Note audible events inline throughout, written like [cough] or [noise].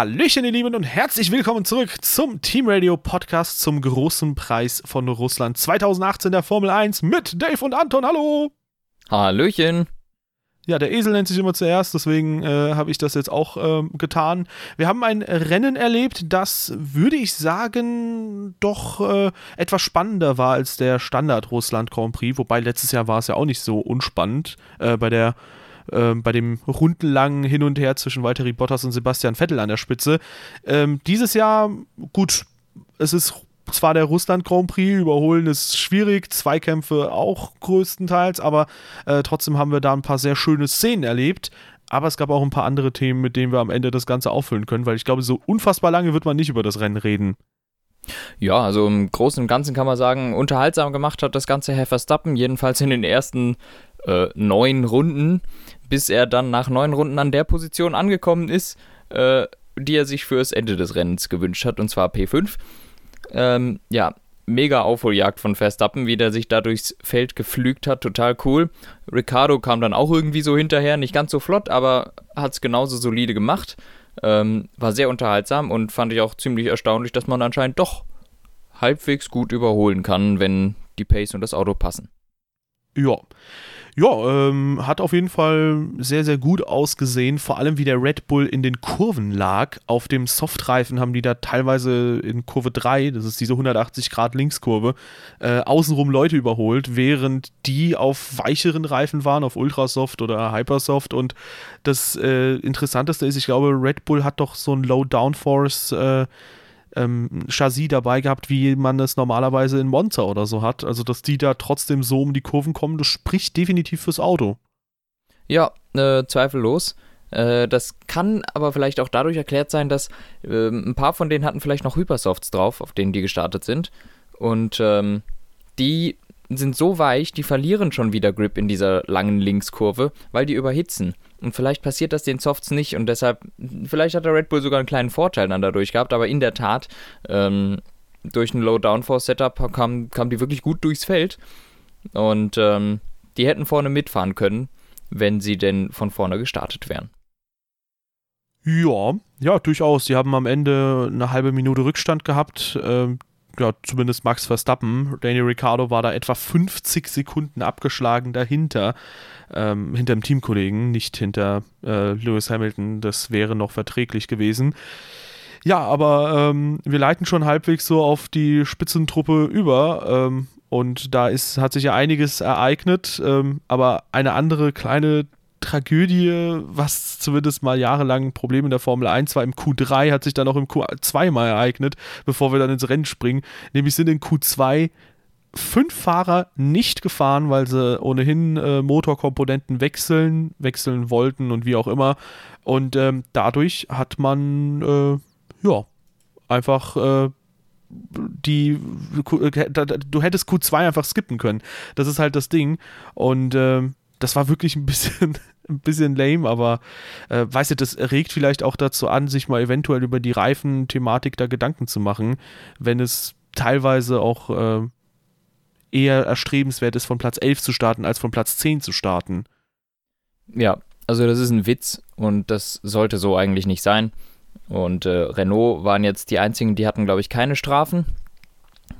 Hallöchen, ihr Lieben, und herzlich willkommen zurück zum Team Radio Podcast zum großen Preis von Russland 2018 der Formel 1 mit Dave und Anton. Hallo! Hallöchen! Ja, der Esel nennt sich immer zuerst, deswegen äh, habe ich das jetzt auch äh, getan. Wir haben ein Rennen erlebt, das, würde ich sagen, doch äh, etwas spannender war als der Standard Russland Grand Prix, wobei letztes Jahr war es ja auch nicht so unspannend äh, bei der ähm, bei dem rundenlangen Hin und Her zwischen Valtteri Bottas und Sebastian Vettel an der Spitze. Ähm, dieses Jahr, gut, es ist zwar der Russland Grand Prix, überholen ist schwierig, Zweikämpfe auch größtenteils, aber äh, trotzdem haben wir da ein paar sehr schöne Szenen erlebt. Aber es gab auch ein paar andere Themen, mit denen wir am Ende das Ganze auffüllen können, weil ich glaube, so unfassbar lange wird man nicht über das Rennen reden. Ja, also im Großen und Ganzen kann man sagen, unterhaltsam gemacht hat das Ganze Herr Verstappen, jedenfalls in den ersten äh, neun Runden bis er dann nach neun Runden an der Position angekommen ist, äh, die er sich fürs Ende des Rennens gewünscht hat, und zwar P5. Ähm, ja, mega Aufholjagd von Verstappen, wie der sich da durchs Feld geflügt hat, total cool. Ricardo kam dann auch irgendwie so hinterher, nicht ganz so flott, aber hat es genauso solide gemacht. Ähm, war sehr unterhaltsam und fand ich auch ziemlich erstaunlich, dass man anscheinend doch halbwegs gut überholen kann, wenn die Pace und das Auto passen. Ja. Ja, ähm, hat auf jeden Fall sehr, sehr gut ausgesehen. Vor allem, wie der Red Bull in den Kurven lag. Auf dem Softreifen haben die da teilweise in Kurve 3, das ist diese 180 Grad Linkskurve, äh, außenrum Leute überholt, während die auf weicheren Reifen waren, auf Ultrasoft oder Hypersoft. Und das äh, Interessanteste ist, ich glaube, Red Bull hat doch so ein Low Downforce. Äh, ähm, Chassis dabei gehabt, wie man es normalerweise in Monza oder so hat. Also, dass die da trotzdem so um die Kurven kommen, das spricht definitiv fürs Auto. Ja, äh, zweifellos. Äh, das kann aber vielleicht auch dadurch erklärt sein, dass äh, ein paar von denen hatten vielleicht noch Hypersofts drauf, auf denen die gestartet sind. Und ähm, die sind so weich, die verlieren schon wieder Grip in dieser langen Linkskurve, weil die überhitzen. Und vielleicht passiert das den Softs nicht und deshalb, vielleicht hat der Red Bull sogar einen kleinen Vorteil dann dadurch gehabt, aber in der Tat, ähm, durch ein Low-Downforce-Setup kam, kam die wirklich gut durchs Feld und ähm, die hätten vorne mitfahren können, wenn sie denn von vorne gestartet wären. Ja, ja, durchaus. Sie haben am Ende eine halbe Minute Rückstand gehabt. Ähm, ja, zumindest Max Verstappen. Daniel Ricciardo war da etwa 50 Sekunden abgeschlagen dahinter, ähm, hinter dem Teamkollegen, nicht hinter äh, Lewis Hamilton. Das wäre noch verträglich gewesen. Ja, aber ähm, wir leiten schon halbwegs so auf die Spitzentruppe über. Ähm, und da ist, hat sich ja einiges ereignet. Ähm, aber eine andere kleine Tragödie, was zumindest mal jahrelang ein Problem in der Formel 1 war. Im Q3 hat sich dann auch im Q2 mal ereignet, bevor wir dann ins Rennen springen. Nämlich sind in Q2 fünf Fahrer nicht gefahren, weil sie ohnehin äh, Motorkomponenten wechseln, wechseln wollten und wie auch immer. Und ähm, dadurch hat man, äh, ja, einfach äh, die, du hättest Q2 einfach skippen können. Das ist halt das Ding. Und ähm, das war wirklich ein bisschen, ein bisschen lame, aber äh, weißt du, das regt vielleicht auch dazu an, sich mal eventuell über die Reifen-Thematik da Gedanken zu machen, wenn es teilweise auch äh, eher erstrebenswert ist, von Platz 11 zu starten, als von Platz 10 zu starten. Ja, also das ist ein Witz und das sollte so eigentlich nicht sein. Und äh, Renault waren jetzt die einzigen, die hatten, glaube ich, keine Strafen.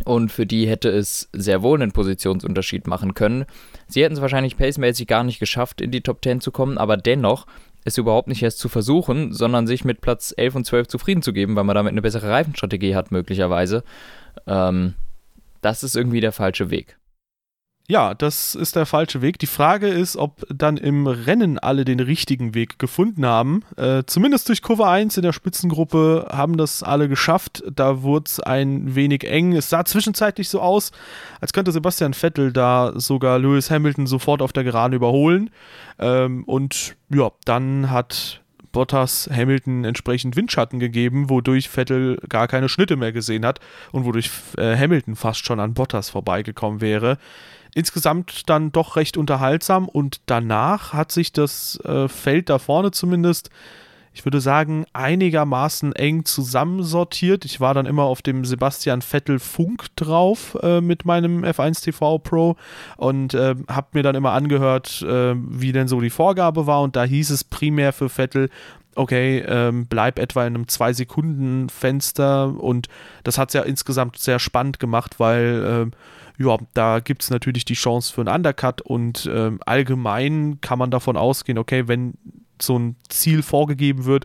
Und für die hätte es sehr wohl einen Positionsunterschied machen können. Sie hätten es wahrscheinlich pacemäßig gar nicht geschafft, in die Top 10 zu kommen, aber dennoch es überhaupt nicht erst zu versuchen, sondern sich mit Platz 11 und 12 zufrieden zu geben, weil man damit eine bessere Reifenstrategie hat, möglicherweise. Ähm, das ist irgendwie der falsche Weg. Ja, das ist der falsche Weg. Die Frage ist, ob dann im Rennen alle den richtigen Weg gefunden haben. Äh, zumindest durch Kurve 1 in der Spitzengruppe haben das alle geschafft. Da wurde es ein wenig eng. Es sah zwischenzeitlich so aus, als könnte Sebastian Vettel da sogar Lewis Hamilton sofort auf der Geraden überholen. Ähm, und ja, dann hat Bottas Hamilton entsprechend Windschatten gegeben, wodurch Vettel gar keine Schnitte mehr gesehen hat und wodurch äh, Hamilton fast schon an Bottas vorbeigekommen wäre insgesamt dann doch recht unterhaltsam und danach hat sich das äh, Feld da vorne zumindest, ich würde sagen, einigermaßen eng zusammensortiert. Ich war dann immer auf dem Sebastian Vettel Funk drauf äh, mit meinem F1 TV Pro und äh, habe mir dann immer angehört, äh, wie denn so die Vorgabe war und da hieß es primär für Vettel, okay, ähm, bleib etwa in einem 2-Sekunden-Fenster und das hat es ja insgesamt sehr spannend gemacht, weil ähm, ja, da gibt es natürlich die Chance für einen Undercut und ähm, allgemein kann man davon ausgehen, okay, wenn so ein Ziel vorgegeben wird,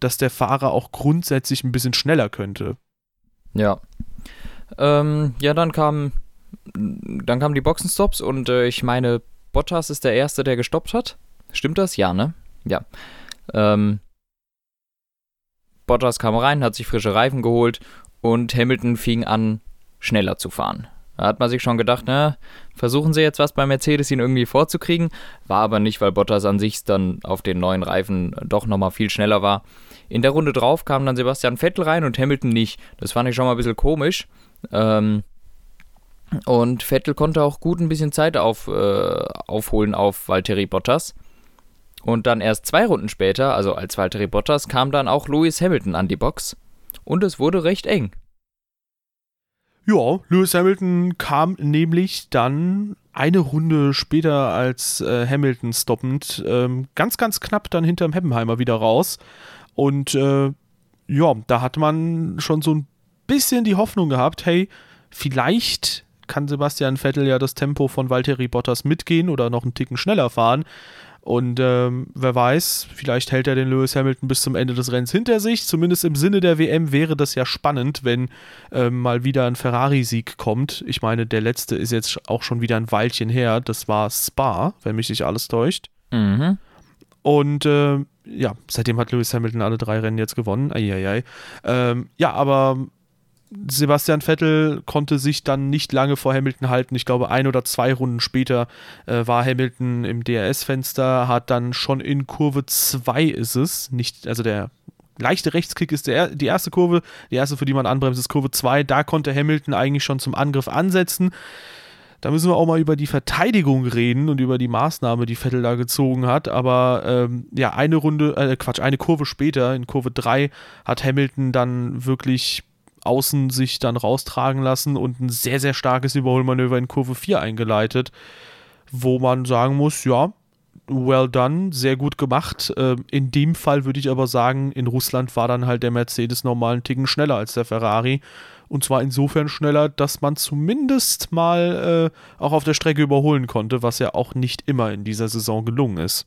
dass der Fahrer auch grundsätzlich ein bisschen schneller könnte. Ja. Ähm, ja, dann kam dann kamen die Boxenstops und äh, ich meine, Bottas ist der Erste, der gestoppt hat. Stimmt das? Ja, ne? Ja. Ähm, Bottas kam rein, hat sich frische Reifen geholt und Hamilton fing an, schneller zu fahren. Da hat man sich schon gedacht, na, versuchen sie jetzt was bei Mercedes ihn irgendwie vorzukriegen. War aber nicht, weil Bottas an sich dann auf den neuen Reifen doch nochmal viel schneller war. In der Runde drauf kam dann Sebastian Vettel rein und Hamilton nicht. Das fand ich schon mal ein bisschen komisch. Ähm, und Vettel konnte auch gut ein bisschen Zeit auf, äh, aufholen auf Valtteri Bottas. Und dann erst zwei Runden später, also als Valtteri Bottas, kam dann auch Lewis Hamilton an die Box. Und es wurde recht eng. Ja, Lewis Hamilton kam nämlich dann eine Runde später als äh, Hamilton stoppend ähm, ganz, ganz knapp dann hinterm Heppenheimer wieder raus. Und äh, ja, da hat man schon so ein bisschen die Hoffnung gehabt, hey, vielleicht kann Sebastian Vettel ja das Tempo von Valtteri Bottas mitgehen oder noch einen Ticken schneller fahren. Und ähm, wer weiß, vielleicht hält er den Lewis Hamilton bis zum Ende des Rennens hinter sich. Zumindest im Sinne der WM wäre das ja spannend, wenn ähm, mal wieder ein Ferrari-Sieg kommt. Ich meine, der letzte ist jetzt auch schon wieder ein Weilchen her. Das war Spa, wenn mich nicht alles täuscht. Mhm. Und äh, ja, seitdem hat Lewis Hamilton alle drei Rennen jetzt gewonnen. Eieiei. Ähm, ja, aber Sebastian Vettel konnte sich dann nicht lange vor Hamilton halten. Ich glaube, ein oder zwei Runden später äh, war Hamilton im DRS-Fenster, hat dann schon in Kurve 2 ist es, nicht, also der leichte Rechtskick ist der, die erste Kurve, die erste, für die man anbremst, ist Kurve 2. Da konnte Hamilton eigentlich schon zum Angriff ansetzen. Da müssen wir auch mal über die Verteidigung reden und über die Maßnahme, die Vettel da gezogen hat. Aber ähm, ja, eine Runde, äh, Quatsch, eine Kurve später, in Kurve 3, hat Hamilton dann wirklich außen sich dann raustragen lassen und ein sehr, sehr starkes Überholmanöver in Kurve 4 eingeleitet, wo man sagen muss, ja, well done, sehr gut gemacht. Ähm, in dem Fall würde ich aber sagen, in Russland war dann halt der Mercedes normal einen Ticken schneller als der Ferrari. Und zwar insofern schneller, dass man zumindest mal äh, auch auf der Strecke überholen konnte, was ja auch nicht immer in dieser Saison gelungen ist.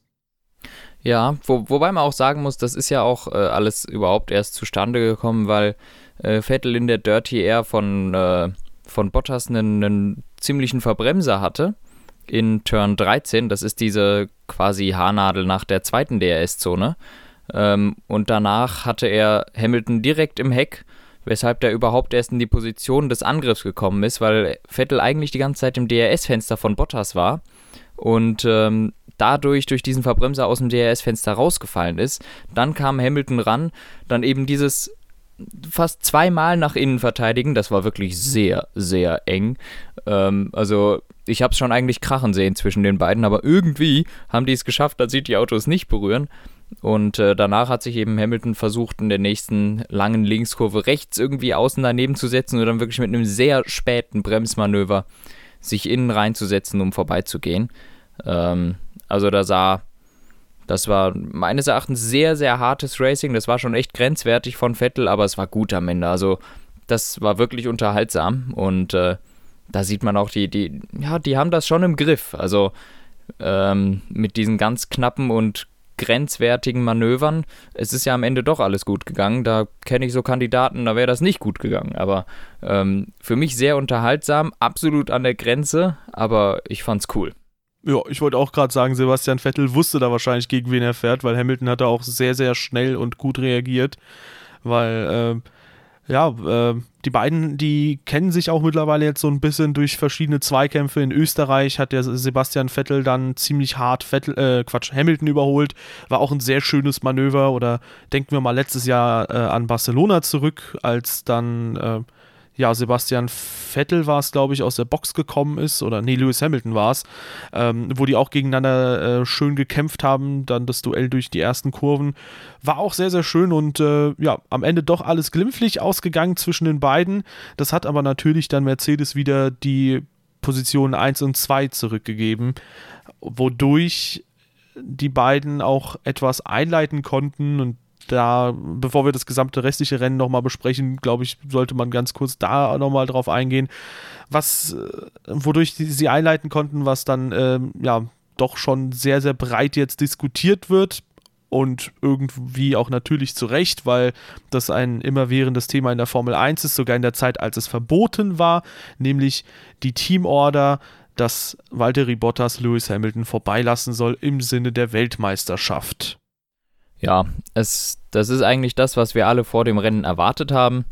Ja, wo, wobei man auch sagen muss, das ist ja auch äh, alles überhaupt erst zustande gekommen, weil äh, Vettel in der Dirty Air von, äh, von Bottas einen, einen ziemlichen Verbremser hatte in Turn 13. Das ist diese quasi Haarnadel nach der zweiten DRS-Zone. Ähm, und danach hatte er Hamilton direkt im Heck, weshalb der überhaupt erst in die Position des Angriffs gekommen ist, weil Vettel eigentlich die ganze Zeit im DRS-Fenster von Bottas war und ähm, dadurch durch diesen Verbremser aus dem DRS-Fenster rausgefallen ist. Dann kam Hamilton ran, dann eben dieses fast zweimal nach innen verteidigen. Das war wirklich sehr, sehr eng. Ähm, also ich habe es schon eigentlich krachen sehen zwischen den beiden, aber irgendwie haben die es geschafft, dass sie die Autos nicht berühren. Und äh, danach hat sich eben Hamilton versucht, in der nächsten langen Linkskurve rechts irgendwie außen daneben zu setzen und dann wirklich mit einem sehr späten Bremsmanöver sich innen reinzusetzen, um vorbeizugehen. Ähm, also da sah das war meines Erachtens sehr, sehr hartes Racing. Das war schon echt grenzwertig von Vettel, aber es war gut am Ende. Also das war wirklich unterhaltsam und äh, da sieht man auch, die, die, ja, die haben das schon im Griff. Also ähm, mit diesen ganz knappen und grenzwertigen Manövern. Es ist ja am Ende doch alles gut gegangen. Da kenne ich so Kandidaten, da wäre das nicht gut gegangen. Aber ähm, für mich sehr unterhaltsam, absolut an der Grenze, aber ich fand's cool. Ja, ich wollte auch gerade sagen, Sebastian Vettel wusste da wahrscheinlich, gegen wen er fährt, weil Hamilton hat da auch sehr, sehr schnell und gut reagiert. Weil, äh, ja, äh, die beiden, die kennen sich auch mittlerweile jetzt so ein bisschen durch verschiedene Zweikämpfe. In Österreich hat der Sebastian Vettel dann ziemlich hart Vettel, äh, Quatsch, Hamilton überholt. War auch ein sehr schönes Manöver. Oder denken wir mal letztes Jahr äh, an Barcelona zurück, als dann äh, ja, Sebastian Vettel war es, glaube ich, aus der Box gekommen ist, oder nee, Lewis Hamilton war es, ähm, wo die auch gegeneinander äh, schön gekämpft haben, dann das Duell durch die ersten Kurven. War auch sehr, sehr schön und äh, ja, am Ende doch alles glimpflich ausgegangen zwischen den beiden. Das hat aber natürlich dann Mercedes wieder die Positionen 1 und 2 zurückgegeben, wodurch die beiden auch etwas einleiten konnten und da, bevor wir das gesamte restliche Rennen nochmal besprechen, glaube ich, sollte man ganz kurz da nochmal drauf eingehen, was, äh, wodurch sie einleiten konnten, was dann, äh, ja, doch schon sehr, sehr breit jetzt diskutiert wird und irgendwie auch natürlich zu Recht, weil das ein immerwährendes Thema in der Formel 1 ist, sogar in der Zeit, als es verboten war, nämlich die Teamorder, dass Valtteri Bottas Lewis Hamilton vorbeilassen soll im Sinne der Weltmeisterschaft. Ja, es, das ist eigentlich das, was wir alle vor dem Rennen erwartet haben.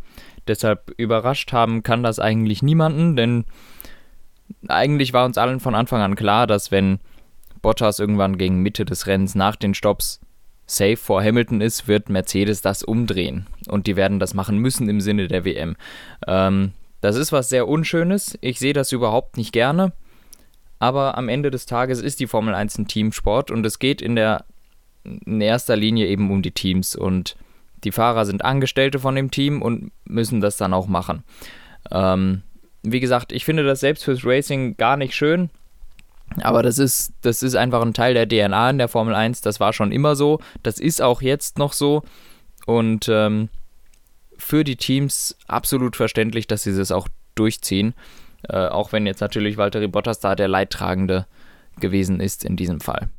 Deshalb überrascht haben kann das eigentlich niemanden, denn eigentlich war uns allen von Anfang an klar, dass wenn Bottas irgendwann gegen Mitte des Rennens nach den Stops safe vor Hamilton ist, wird Mercedes das umdrehen. Und die werden das machen müssen im Sinne der WM. Ähm, das ist was sehr Unschönes. Ich sehe das überhaupt nicht gerne. Aber am Ende des Tages ist die Formel 1 ein Teamsport und es geht in der in erster Linie eben um die Teams und die Fahrer sind Angestellte von dem Team und müssen das dann auch machen. Ähm, wie gesagt, ich finde das selbst fürs Racing gar nicht schön, aber das ist, das ist einfach ein Teil der DNA in der Formel 1. Das war schon immer so. Das ist auch jetzt noch so. Und ähm, für die Teams absolut verständlich, dass sie das auch durchziehen. Äh, auch wenn jetzt natürlich Valtteri Bottas da der Leidtragende gewesen ist in diesem Fall.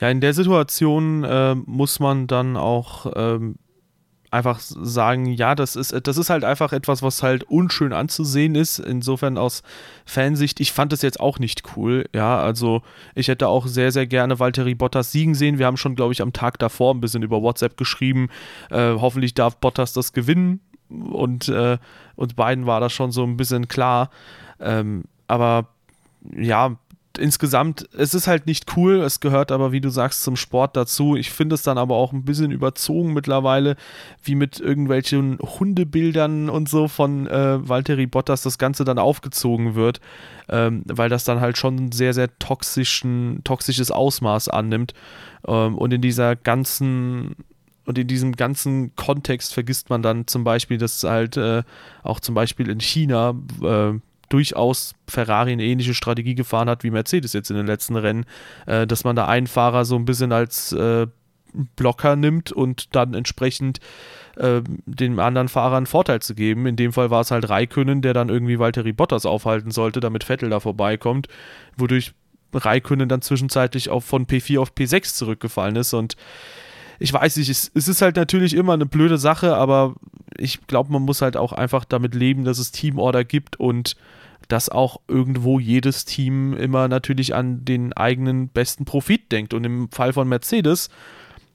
Ja, in der Situation äh, muss man dann auch ähm, einfach sagen, ja, das ist, das ist halt einfach etwas, was halt unschön anzusehen ist. Insofern aus Fansicht, ich fand es jetzt auch nicht cool. Ja, also ich hätte auch sehr, sehr gerne Valtteri Bottas siegen sehen. Wir haben schon, glaube ich, am Tag davor ein bisschen über WhatsApp geschrieben. Äh, hoffentlich darf Bottas das gewinnen. Und äh, uns beiden war das schon so ein bisschen klar. Ähm, aber ja, insgesamt, es ist halt nicht cool, es gehört aber, wie du sagst, zum Sport dazu. Ich finde es dann aber auch ein bisschen überzogen mittlerweile, wie mit irgendwelchen Hundebildern und so von äh, Valtteri Bottas das Ganze dann aufgezogen wird, ähm, weil das dann halt schon ein sehr, sehr toxischen, toxisches Ausmaß annimmt. Ähm, und in dieser ganzen und in diesem ganzen Kontext vergisst man dann zum Beispiel, dass halt äh, auch zum Beispiel in China äh, durchaus Ferrari eine ähnliche Strategie gefahren hat wie Mercedes jetzt in den letzten Rennen, äh, dass man da einen Fahrer so ein bisschen als äh, Blocker nimmt und dann entsprechend äh, dem anderen Fahrer einen Vorteil zu geben. In dem Fall war es halt Raikönnen, der dann irgendwie Valtteri Bottas aufhalten sollte, damit Vettel da vorbeikommt, wodurch Raikönnen dann zwischenzeitlich auch von P4 auf P6 zurückgefallen ist und ich weiß nicht, es, es, ist halt natürlich immer eine blöde Sache, aber ich glaube, man muss halt auch einfach damit leben, dass es Teamorder gibt und dass auch irgendwo jedes Team immer natürlich an den eigenen besten Profit denkt. Und im Fall von Mercedes,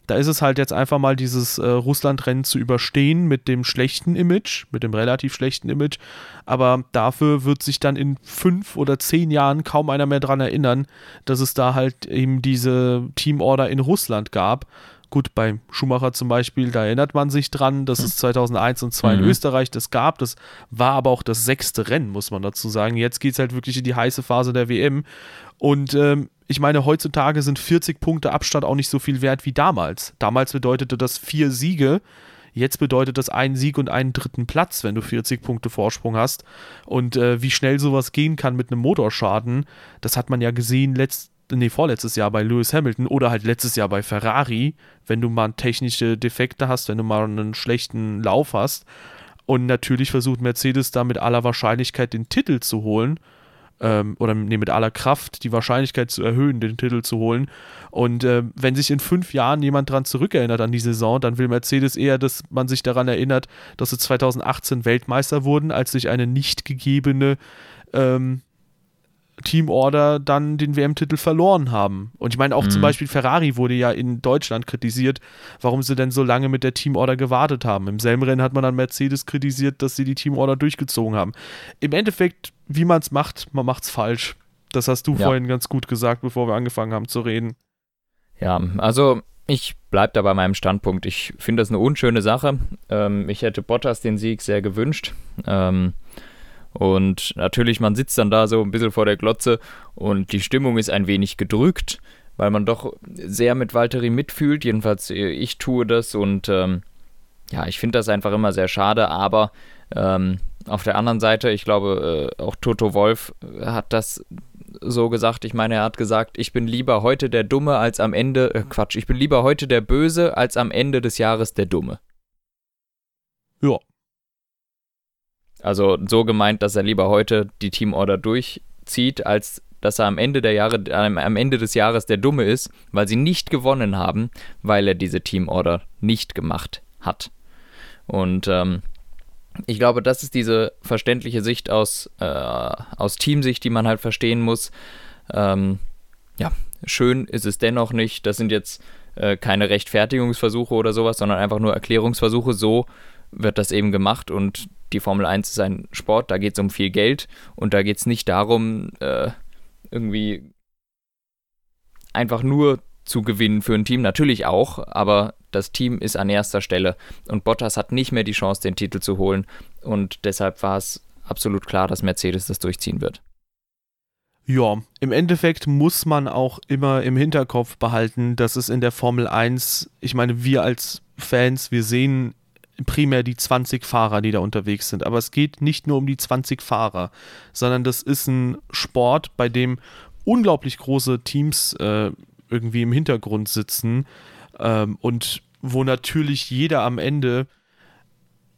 da ist es halt jetzt einfach mal dieses äh, Russland-Rennen zu überstehen mit dem schlechten Image, mit dem relativ schlechten Image. Aber dafür wird sich dann in fünf oder zehn Jahren kaum einer mehr daran erinnern, dass es da halt eben diese Teamorder in Russland gab. Gut, bei Schumacher zum Beispiel, da erinnert man sich dran, dass es 2001 und 2002 mhm. in Österreich das gab. Das war aber auch das sechste Rennen, muss man dazu sagen. Jetzt geht es halt wirklich in die heiße Phase der WM. Und ähm, ich meine, heutzutage sind 40 Punkte Abstand auch nicht so viel wert wie damals. Damals bedeutete das vier Siege. Jetzt bedeutet das einen Sieg und einen dritten Platz, wenn du 40 Punkte Vorsprung hast. Und äh, wie schnell sowas gehen kann mit einem Motorschaden, das hat man ja gesehen letzt, nee, vorletztes Jahr bei Lewis Hamilton oder halt letztes Jahr bei Ferrari, wenn du mal technische Defekte hast, wenn du mal einen schlechten Lauf hast. Und natürlich versucht Mercedes da mit aller Wahrscheinlichkeit den Titel zu holen. Ähm, oder nee, mit aller Kraft die Wahrscheinlichkeit zu erhöhen, den Titel zu holen. Und äh, wenn sich in fünf Jahren jemand daran zurückerinnert an die Saison, dann will Mercedes eher, dass man sich daran erinnert, dass sie 2018 Weltmeister wurden, als sich eine nicht gegebene ähm, Teamorder dann den WM-Titel verloren haben. Und ich meine, auch mhm. zum Beispiel Ferrari wurde ja in Deutschland kritisiert, warum sie denn so lange mit der Teamorder gewartet haben. Im selben Rennen hat man dann Mercedes kritisiert, dass sie die Teamorder durchgezogen haben. Im Endeffekt, wie man es macht, man macht es falsch. Das hast du ja. vorhin ganz gut gesagt, bevor wir angefangen haben zu reden. Ja, also ich bleibe da bei meinem Standpunkt. Ich finde das eine unschöne Sache. Ähm, ich hätte Bottas den Sieg sehr gewünscht. Ähm, und natürlich, man sitzt dann da so ein bisschen vor der Glotze und die Stimmung ist ein wenig gedrückt, weil man doch sehr mit Valtteri mitfühlt. Jedenfalls, äh, ich tue das und ähm, ja, ich finde das einfach immer sehr schade, aber ähm, auf der anderen Seite, ich glaube, äh, auch Toto Wolf hat das so gesagt. Ich meine, er hat gesagt, ich bin lieber heute der Dumme als am Ende, äh, Quatsch, ich bin lieber heute der Böse als am Ende des Jahres der Dumme. Ja. Also so gemeint, dass er lieber heute die Teamorder durchzieht, als dass er am Ende, der Jahre, am Ende des Jahres der Dumme ist, weil sie nicht gewonnen haben, weil er diese Teamorder nicht gemacht hat. Und ähm, ich glaube, das ist diese verständliche Sicht aus, äh, aus Teamsicht, die man halt verstehen muss. Ähm, ja, schön ist es dennoch nicht. Das sind jetzt äh, keine Rechtfertigungsversuche oder sowas, sondern einfach nur Erklärungsversuche. So wird das eben gemacht und die Formel 1 ist ein Sport, da geht es um viel Geld und da geht es nicht darum, äh, irgendwie einfach nur zu gewinnen für ein Team. Natürlich auch, aber das Team ist an erster Stelle und Bottas hat nicht mehr die Chance, den Titel zu holen und deshalb war es absolut klar, dass Mercedes das durchziehen wird. Ja, im Endeffekt muss man auch immer im Hinterkopf behalten, dass es in der Formel 1, ich meine, wir als Fans, wir sehen primär die 20 Fahrer, die da unterwegs sind. Aber es geht nicht nur um die 20 Fahrer, sondern das ist ein Sport, bei dem unglaublich große Teams äh, irgendwie im Hintergrund sitzen ähm, und wo natürlich jeder am Ende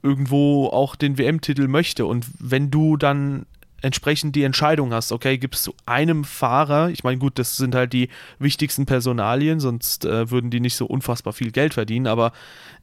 irgendwo auch den WM-Titel möchte. Und wenn du dann entsprechend die Entscheidung hast, okay, gibst du einem Fahrer, ich meine, gut, das sind halt die wichtigsten Personalien, sonst äh, würden die nicht so unfassbar viel Geld verdienen, aber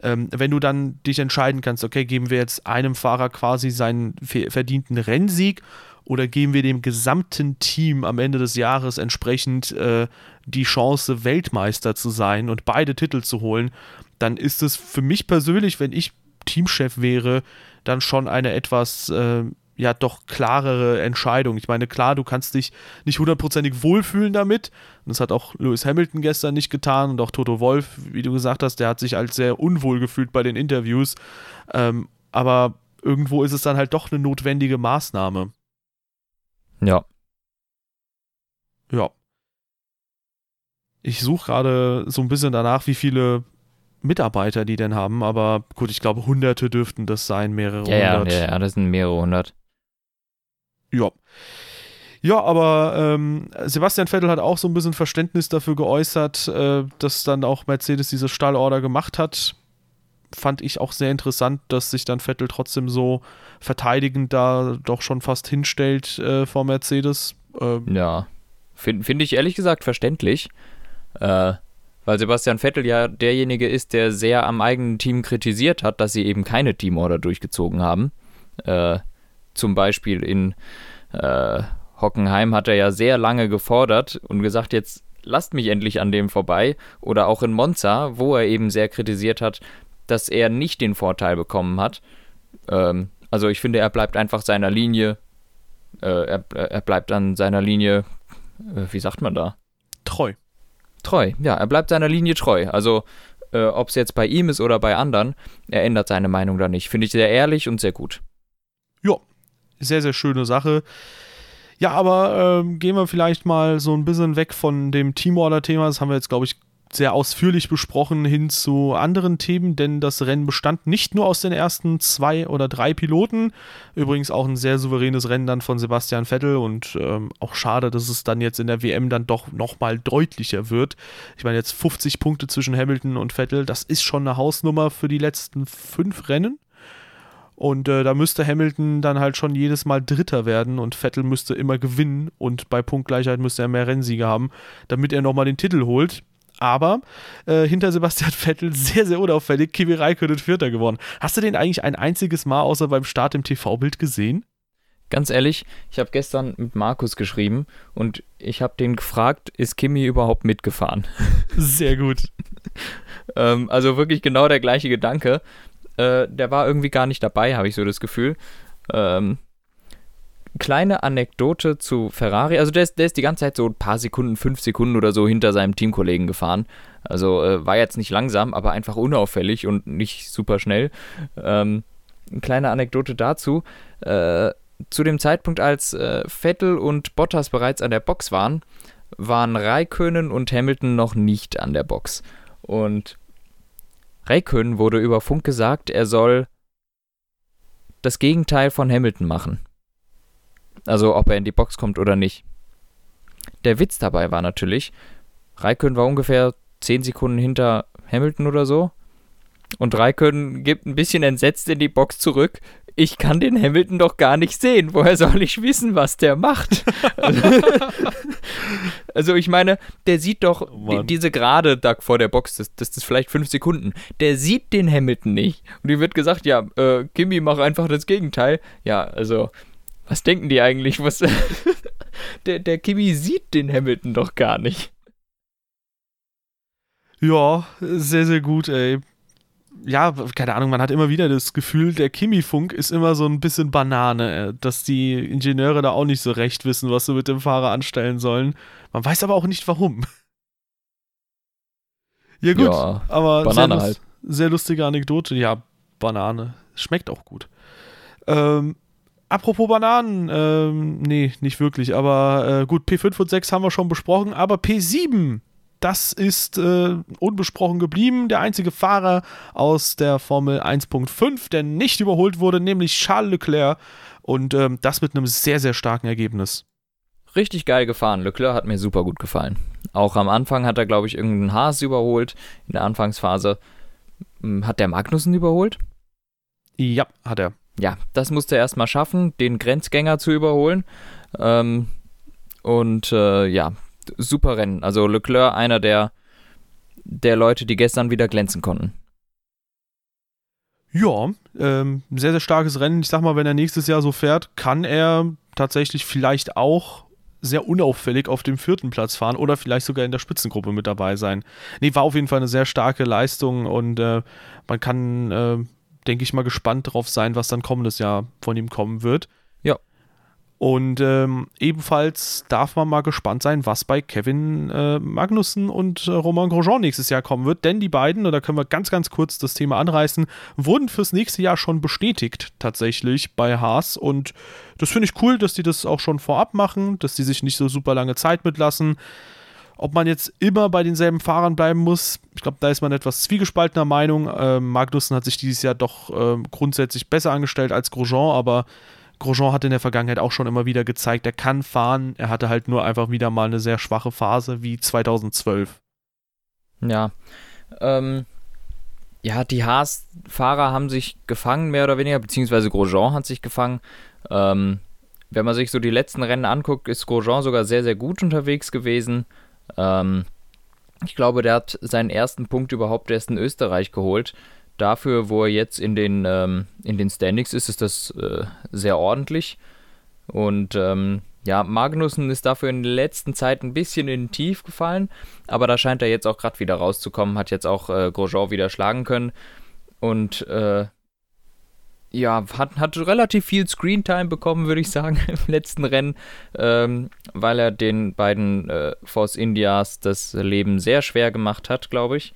ähm, wenn du dann dich entscheiden kannst, okay, geben wir jetzt einem Fahrer quasi seinen verdienten Rennsieg oder geben wir dem gesamten Team am Ende des Jahres entsprechend äh, die Chance, Weltmeister zu sein und beide Titel zu holen, dann ist es für mich persönlich, wenn ich Teamchef wäre, dann schon eine etwas äh, ja doch klarere Entscheidung. Ich meine, klar, du kannst dich nicht hundertprozentig wohlfühlen damit. Und das hat auch Lewis Hamilton gestern nicht getan und auch Toto Wolf, wie du gesagt hast, der hat sich als sehr unwohl gefühlt bei den Interviews. Ähm, aber irgendwo ist es dann halt doch eine notwendige Maßnahme. Ja. Ja. Ich suche gerade so ein bisschen danach, wie viele Mitarbeiter die denn haben, aber gut, ich glaube, Hunderte dürften das sein, mehrere ja, hundert. Ja, ja, das sind mehrere hundert. Ja. Ja, aber ähm, Sebastian Vettel hat auch so ein bisschen Verständnis dafür geäußert, äh, dass dann auch Mercedes diese Stallorder gemacht hat. Fand ich auch sehr interessant, dass sich dann Vettel trotzdem so verteidigend da doch schon fast hinstellt äh, vor Mercedes. Ähm, ja, finde find ich ehrlich gesagt verständlich, äh, weil Sebastian Vettel ja derjenige ist, der sehr am eigenen Team kritisiert hat, dass sie eben keine Teamorder durchgezogen haben. Äh, zum Beispiel in äh, Hockenheim hat er ja sehr lange gefordert und gesagt, jetzt lasst mich endlich an dem vorbei. Oder auch in Monza, wo er eben sehr kritisiert hat, dass er nicht den Vorteil bekommen hat. Ähm, also ich finde, er bleibt einfach seiner Linie, äh, er, er, bleibt an seiner Linie, äh, wie sagt man da? Treu. Treu, ja, er bleibt seiner Linie treu. Also äh, ob es jetzt bei ihm ist oder bei anderen, er ändert seine Meinung da nicht. Finde ich sehr ehrlich und sehr gut. Ja, sehr, sehr schöne Sache. Ja, aber ähm, gehen wir vielleicht mal so ein bisschen weg von dem Teamorder-Thema. Das haben wir jetzt, glaube ich, sehr ausführlich besprochen hin zu anderen Themen, denn das Rennen bestand nicht nur aus den ersten zwei oder drei Piloten. Übrigens auch ein sehr souveränes Rennen dann von Sebastian Vettel und ähm, auch schade, dass es dann jetzt in der WM dann doch nochmal deutlicher wird. Ich meine, jetzt 50 Punkte zwischen Hamilton und Vettel, das ist schon eine Hausnummer für die letzten fünf Rennen. Und äh, da müsste Hamilton dann halt schon jedes Mal Dritter werden und Vettel müsste immer gewinnen und bei Punktgleichheit müsste er mehr Rennsiege haben, damit er nochmal den Titel holt. Aber äh, hinter Sebastian [laughs] Vettel sehr, sehr unauffällig, Kimi Räikkönen Vierter geworden. Hast du den eigentlich ein einziges Mal außer beim Start im TV-Bild gesehen? Ganz ehrlich, ich habe gestern mit Markus geschrieben und ich habe den gefragt, ist Kimi überhaupt mitgefahren? Sehr gut. [laughs] ähm, also wirklich genau der gleiche Gedanke. Äh, der war irgendwie gar nicht dabei, habe ich so das Gefühl. Ähm, kleine Anekdote zu Ferrari. Also der ist, der ist die ganze Zeit so ein paar Sekunden, fünf Sekunden oder so hinter seinem Teamkollegen gefahren. Also äh, war jetzt nicht langsam, aber einfach unauffällig und nicht super schnell. Ähm, eine kleine Anekdote dazu. Äh, zu dem Zeitpunkt, als äh, Vettel und Bottas bereits an der Box waren, waren Raikönen und Hamilton noch nicht an der Box. Und Räikkönen wurde über Funk gesagt, er soll das Gegenteil von Hamilton machen. Also ob er in die Box kommt oder nicht. der Witz dabei war natürlich, Raikön war ungefähr 10 Sekunden hinter Hamilton oder so. Und Raikön gibt ein bisschen entsetzt in die Box zurück. Ich kann den Hamilton doch gar nicht sehen. Woher soll ich wissen, was der macht? [laughs] also ich meine, der sieht doch Oh die, diese Gerade da vor der Box, das, das ist vielleicht fünf Sekunden. Der sieht den Hamilton nicht. Und ihm wird gesagt, ja, äh, Kimi, mach einfach das Gegenteil. Ja, also, was denken die eigentlich? Was [laughs] der, der Kimi sieht den Hamilton doch gar nicht. Ja, sehr, sehr gut, ey. Ja, keine Ahnung, man hat immer wieder das Gefühl, der Kimi-Funk ist immer so ein bisschen Banane, äh, dass die Ingenieure da auch nicht so recht wissen, was sie mit dem Fahrer anstellen sollen. Man weiß aber auch nicht warum. [laughs] Ja, gut, Ja, aber Banane sehr, halt. sehr lustige Anekdote. Ja, Banane. Schmeckt auch gut. Ähm, apropos Bananen, ähm, nee, nicht wirklich, aber äh, gut, P5 und 6 haben wir schon besprochen, aber P7, das ist äh, unbesprochen geblieben. Der einzige Fahrer aus der Formel 1.5, der nicht überholt wurde, nämlich Charles Leclerc und ähm, das mit einem sehr, sehr starken Ergebnis. Richtig geil gefahren. Leclerc hat mir super gut gefallen. Auch am Anfang hat er, glaube ich, irgendeinen Haas überholt. In der Anfangsphase Hm, hat der Magnussen überholt. Ja, hat er. Ja, das musste er erstmal schaffen, den Grenzgänger zu überholen. Ähm, und äh, ja, super Rennen. Also Leclerc, einer der, der Leute, die gestern wieder glänzen konnten. Ja, ähm, sehr, sehr starkes Rennen. Ich sag mal, wenn er nächstes Jahr so fährt, kann er tatsächlich vielleicht auch sehr unauffällig auf dem vierten Platz fahren oder vielleicht sogar in der Spitzengruppe mit dabei sein. Nee, war auf jeden Fall eine sehr starke Leistung und äh, man kann, äh, denke ich mal, gespannt drauf sein, was dann kommendes Jahr von ihm kommen wird. Und ähm, ebenfalls darf man mal gespannt sein, was bei Kevin äh, Magnussen und äh, Romain Grosjean nächstes Jahr kommen wird, denn die beiden, und da können wir ganz, ganz kurz das Thema anreißen, wurden fürs nächste Jahr schon bestätigt, tatsächlich bei Haas. Und das finde ich cool, dass die das auch schon vorab machen, dass die sich nicht so super lange Zeit mitlassen. Ob man jetzt immer bei denselben Fahrern bleiben muss, ich glaube, da ist man etwas zwiegespaltener Meinung. Ähm, Magnussen hat sich dieses Jahr doch ähm, grundsätzlich besser angestellt als Grosjean, aber Grosjean hat in der Vergangenheit auch schon immer wieder gezeigt, er kann fahren. Er hatte halt nur einfach wieder mal eine sehr schwache Phase wie 2012. Ja. Ähm, ja, die Haas-Fahrer haben sich gefangen, mehr oder weniger, beziehungsweise Grosjean hat sich gefangen. Ähm, wenn man sich so die letzten Rennen anguckt, ist Grosjean sogar sehr, sehr gut unterwegs gewesen. Ähm, ich glaube, der hat seinen ersten Punkt überhaupt erst in Österreich geholt. Dafür, wo er jetzt in den, ähm, in den Standings ist, ist das äh, sehr ordentlich. Und ähm, ja, Magnussen ist dafür in der letzten Zeit ein bisschen in den Tief gefallen, aber da scheint er jetzt auch gerade wieder rauszukommen, hat jetzt auch äh, Grosjean wieder schlagen können und äh, ja, hat, hat relativ viel Screentime bekommen, würde ich sagen, [laughs] im letzten Rennen, ähm, weil er den beiden äh, Force Indias das Leben sehr schwer gemacht hat, glaube ich.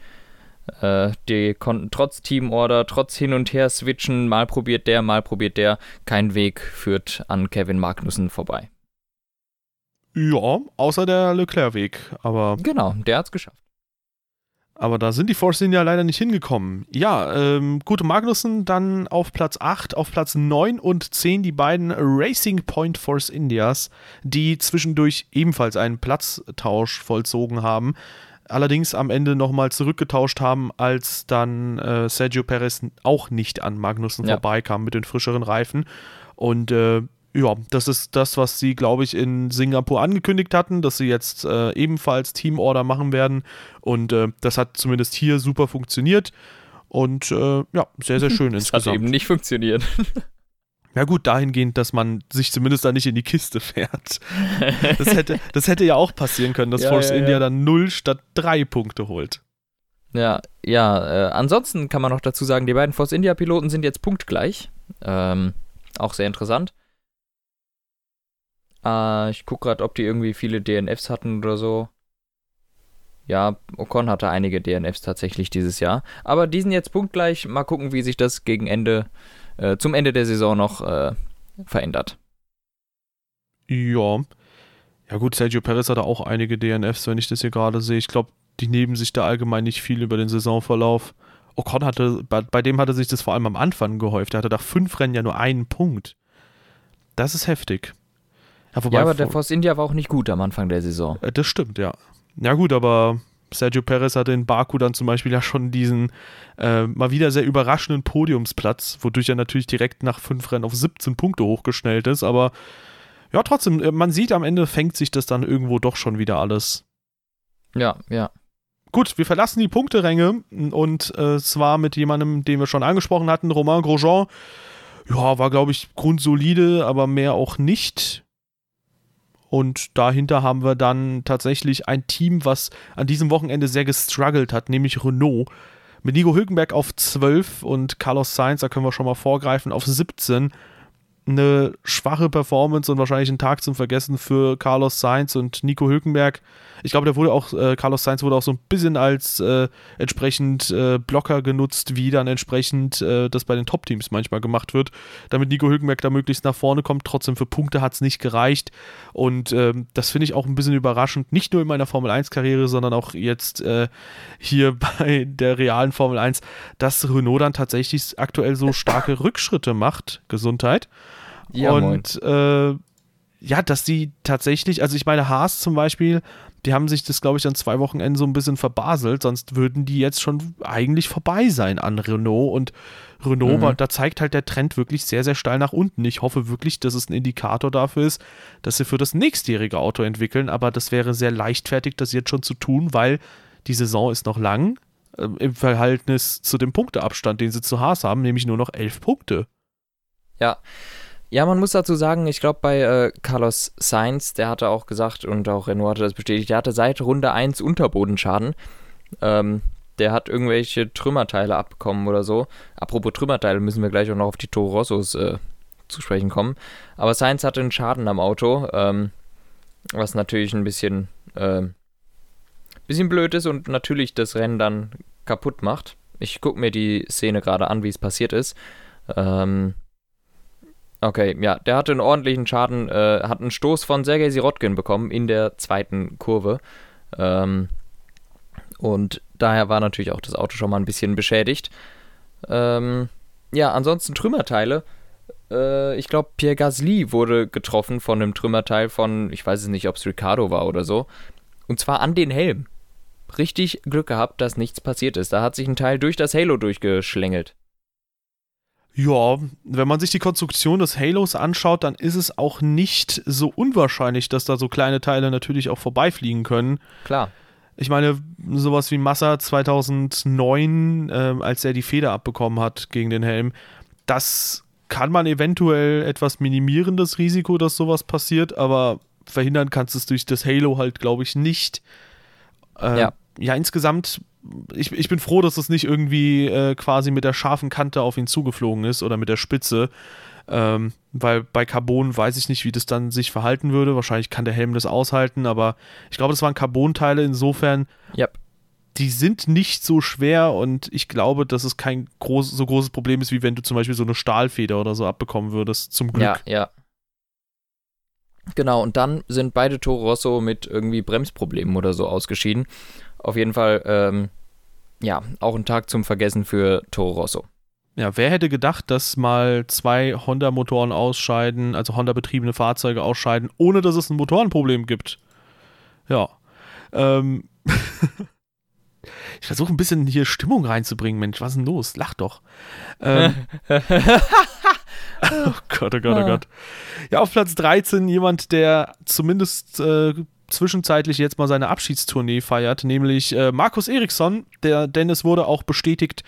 Äh, die konnten trotz Teamorder, trotz hin und her switchen, mal probiert der, mal probiert der, kein Weg führt an Kevin Magnussen vorbei. Ja, außer der Leclerc-Weg. Aber Genau, der hat's geschafft. Aber da sind die Force India leider nicht hingekommen. Ja, ähm, gute Magnussen dann auf Platz 8, auf Platz 9 und 10 die beiden Racing Point Force Indias, die zwischendurch ebenfalls einen Platztausch vollzogen haben. Allerdings am Ende nochmal zurückgetauscht haben, als dann äh, Sergio Perez auch nicht an Magnussen Ja. vorbeikam mit den frischeren Reifen. Und äh, ja, das ist das, was sie, glaube ich, in Singapur angekündigt hatten, dass sie jetzt äh, ebenfalls Teamorder machen werden. Und äh, das hat zumindest hier super funktioniert. Und äh, ja, sehr, sehr [laughs] schön Das hat insgesamt. eben nicht funktioniert. [laughs] Ja gut, dahingehend, dass man sich zumindest da nicht in die Kiste fährt. [laughs] Das hätte, das hätte ja auch passieren können, dass Ja, Force ja, ja. India dann 0 statt 3 Punkte holt. Ja, ja, äh, ansonsten kann man noch dazu sagen, die beiden Force India Piloten sind jetzt punktgleich. Ähm, auch sehr interessant. Äh, ich gucke gerade, ob die irgendwie viele DNFs hatten oder so. Ja, Ocon hatte einige DNFs tatsächlich dieses Jahr. Aber die sind jetzt punktgleich. Mal gucken, wie sich das gegen Ende, äh, zum Ende der Saison noch äh, verändert. Ja. Ja gut, Sergio Perez hatte auch einige DNFs, wenn ich das hier gerade sehe. Ich glaube, die nehmen sich da allgemein nicht viel über den Saisonverlauf. Ocon hatte, bei, bei dem hatte sich das vor allem am Anfang gehäuft. Er hatte nach fünf Rennen ja nur einen Punkt. Das ist heftig. Ja, ja aber der Force India war auch nicht gut am Anfang der Saison. Äh, das stimmt, ja. Ja gut, aber Sergio Perez hatte in Baku dann zum Beispiel ja schon diesen äh, mal wieder sehr überraschenden Podiumsplatz, wodurch er natürlich direkt nach fünf Rennen auf 17 Punkte hochgeschnellt ist. Aber ja, trotzdem, äh, man sieht am Ende fängt sich das dann irgendwo doch schon wieder alles. Ja, ja. Gut, wir verlassen die Punkteränge und äh, zwar mit jemandem, den wir schon angesprochen hatten, Romain Grosjean. Ja, war, glaube ich, grundsolide, aber mehr auch nicht. Und dahinter haben wir dann tatsächlich ein Team, was an diesem Wochenende sehr gestruggelt hat, nämlich Renault. Mit Nico Hülkenberg auf 12 und Carlos Sainz, da können wir schon mal vorgreifen, auf 17 eine schwache Performance und wahrscheinlich ein Tag zum Vergessen für Carlos Sainz und Nico Hülkenberg. Ich glaube, der wurde auch, äh, Carlos Sainz wurde auch so ein bisschen als äh, entsprechend äh, Blocker genutzt, wie dann entsprechend äh, das bei den Top-Teams manchmal gemacht wird, damit Nico Hülkenberg da möglichst nach vorne kommt. Trotzdem für Punkte hat es nicht gereicht und ähm, das finde ich auch ein bisschen überraschend, nicht nur in meiner Formel 1-Karriere, sondern auch jetzt äh, hier [laughs] bei der realen Formel 1, dass Renault dann tatsächlich aktuell so starke Rückschritte macht. Gesundheit. Ja, und äh, ja, dass die tatsächlich, also ich meine, Haas zum Beispiel, die haben sich das, glaube ich, an zwei Wochenenden so ein bisschen verbaselt, sonst würden die jetzt schon eigentlich vorbei sein an Renault und Renault, mhm. da zeigt halt der Trend wirklich sehr, sehr steil nach unten. Ich hoffe wirklich, dass es ein Indikator dafür ist, dass sie für das nächstjährige Auto entwickeln, aber das wäre sehr leichtfertig, das jetzt schon zu tun, weil die Saison ist noch lang äh, im Verhältnis zu dem Punkteabstand, den sie zu Haas haben, nämlich nur noch elf Punkte. Ja, ja, man muss dazu sagen, ich glaube bei äh, Carlos Sainz, der hatte auch gesagt und auch Renault hatte das bestätigt, der hatte seit Runde 1 Unterbodenschaden. Ähm, der hat irgendwelche Trümmerteile abbekommen oder so. Apropos Trümmerteile, müssen wir gleich auch noch auf die Toro Rossos äh, zu sprechen kommen. Aber Sainz hatte einen Schaden am Auto, ähm, was natürlich ein bisschen, äh, bisschen blöd ist und natürlich das Rennen dann kaputt macht. Ich gucke mir die Szene gerade an, wie es passiert ist. Ähm, Okay, ja, der hatte einen ordentlichen Schaden, äh, hat einen Stoß von Sergei Sirotkin bekommen in der zweiten Kurve. Ähm, und daher war natürlich auch das Auto schon mal ein bisschen beschädigt. Ähm, ja, ansonsten Trümmerteile. Äh, ich glaube, Pierre Gasly wurde getroffen von einem Trümmerteil von, ich weiß es nicht, ob es Ricardo war oder so. Und zwar an den Helm. Richtig Glück gehabt, dass nichts passiert ist. Da hat sich ein Teil durch das Halo durchgeschlängelt. Ja, wenn man sich die Konstruktion des Halos anschaut, dann ist es auch nicht so unwahrscheinlich, dass da so kleine Teile natürlich auch vorbeifliegen können. Klar. Ich meine, sowas wie Massa 2009, äh, als er die Feder abbekommen hat gegen den Helm, das kann man eventuell etwas minimieren, das Risiko, dass sowas passiert, aber verhindern kannst du es durch das Halo halt, glaube ich, nicht. Äh, ja. Ja, insgesamt ich, ich bin froh, dass es nicht irgendwie äh, quasi mit der scharfen Kante auf ihn zugeflogen ist oder mit der Spitze. Ähm, weil bei Carbon weiß ich nicht, wie das dann sich verhalten würde. Wahrscheinlich kann der Helm das aushalten, aber ich glaube, das waren Carbonteile insofern. Yep. Die sind nicht so schwer und ich glaube, dass es kein groß, so großes Problem ist, wie wenn du zum Beispiel so eine Stahlfeder oder so abbekommen würdest, zum Glück. Ja, ja. Genau, und dann sind beide Toro Rosso mit irgendwie Bremsproblemen oder so ausgeschieden. Auf jeden Fall, ähm, ja, auch ein Tag zum Vergessen für Toro Rosso. Ja, wer hätte gedacht, dass mal zwei Honda-Motoren ausscheiden, also Honda-betriebene Fahrzeuge ausscheiden, ohne dass es ein Motorenproblem gibt? Ja. Ähm. [laughs] ich versuche ein bisschen hier Stimmung reinzubringen, Mensch, was ist denn los? Lach doch. Ähm. [laughs] oh Gott, oh Gott, oh Gott. Ja, auf Platz 13 jemand, der zumindest äh, zwischenzeitlich jetzt mal seine Abschiedstournee feiert, nämlich äh, Markus Eriksson, der, denn es wurde auch bestätigt,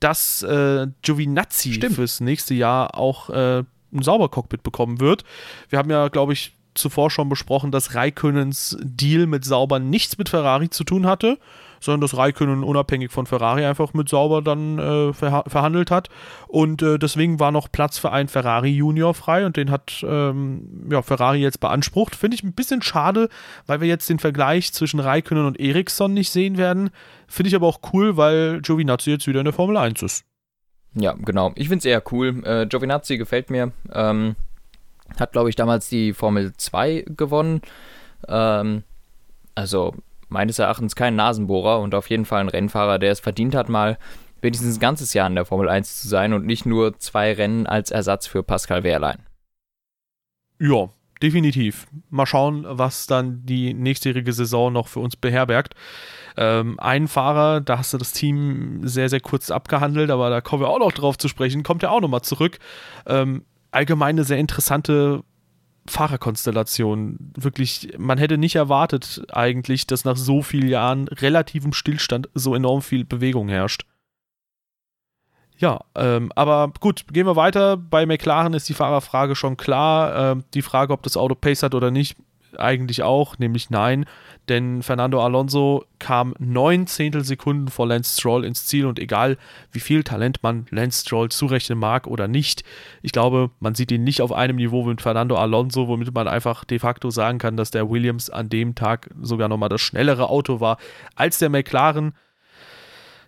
dass äh, Giovinazzi Stimmt. fürs nächste Jahr auch äh, ein Saubercockpit bekommen wird. Wir haben ja, glaube ich, zuvor schon besprochen, dass Raikönens Deal mit Sauber nichts mit Ferrari zu tun hatte sondern dass Raikkonen unabhängig von Ferrari einfach mit Sauber dann äh, verha verhandelt hat. Und äh, deswegen war noch Platz für einen Ferrari Junior frei und den hat ähm, ja, Ferrari jetzt beansprucht. Finde ich ein bisschen schade, weil wir jetzt den Vergleich zwischen Raikkonen und Ericsson nicht sehen werden. Finde ich aber auch cool, weil Giovinazzi jetzt wieder in der Formel 1 ist. Ja, genau. Ich finde es eher cool. Äh, Giovinazzi gefällt mir. Ähm, hat, glaube ich, damals die Formel 2 gewonnen. Ähm, also meines Erachtens kein Nasenbohrer und auf jeden Fall ein Rennfahrer, der es verdient hat, mal wenigstens ein ganzes Jahr in der Formel 1 zu sein und nicht nur zwei Rennen als Ersatz für Pascal Wehrlein. Ja, definitiv. Mal schauen, was dann die nächstjährige Saison noch für uns beherbergt. Ähm, ein Fahrer, da hast du das Team sehr, sehr kurz abgehandelt, aber da kommen wir auch noch drauf zu sprechen, kommt ja auch nochmal zurück. Ähm, allgemein eine sehr interessante Fahrerkonstellation. Wirklich, man hätte nicht erwartet eigentlich, dass nach so vielen Jahren relativem Stillstand so enorm viel Bewegung herrscht. Ja, ähm, aber gut, gehen wir weiter. Bei McLaren ist die Fahrerfrage schon klar. Ähm, die Frage, ob das Auto Pace hat oder nicht, eigentlich auch, nämlich nein, denn Fernando Alonso kam neun Zehntelsekunden vor Lance Stroll ins Ziel und egal wie viel Talent man Lance Stroll zurechnen mag oder nicht, ich glaube, man sieht ihn nicht auf einem Niveau mit Fernando Alonso, womit man einfach de facto sagen kann, dass der Williams an dem Tag sogar nochmal das schnellere Auto war als der McLaren.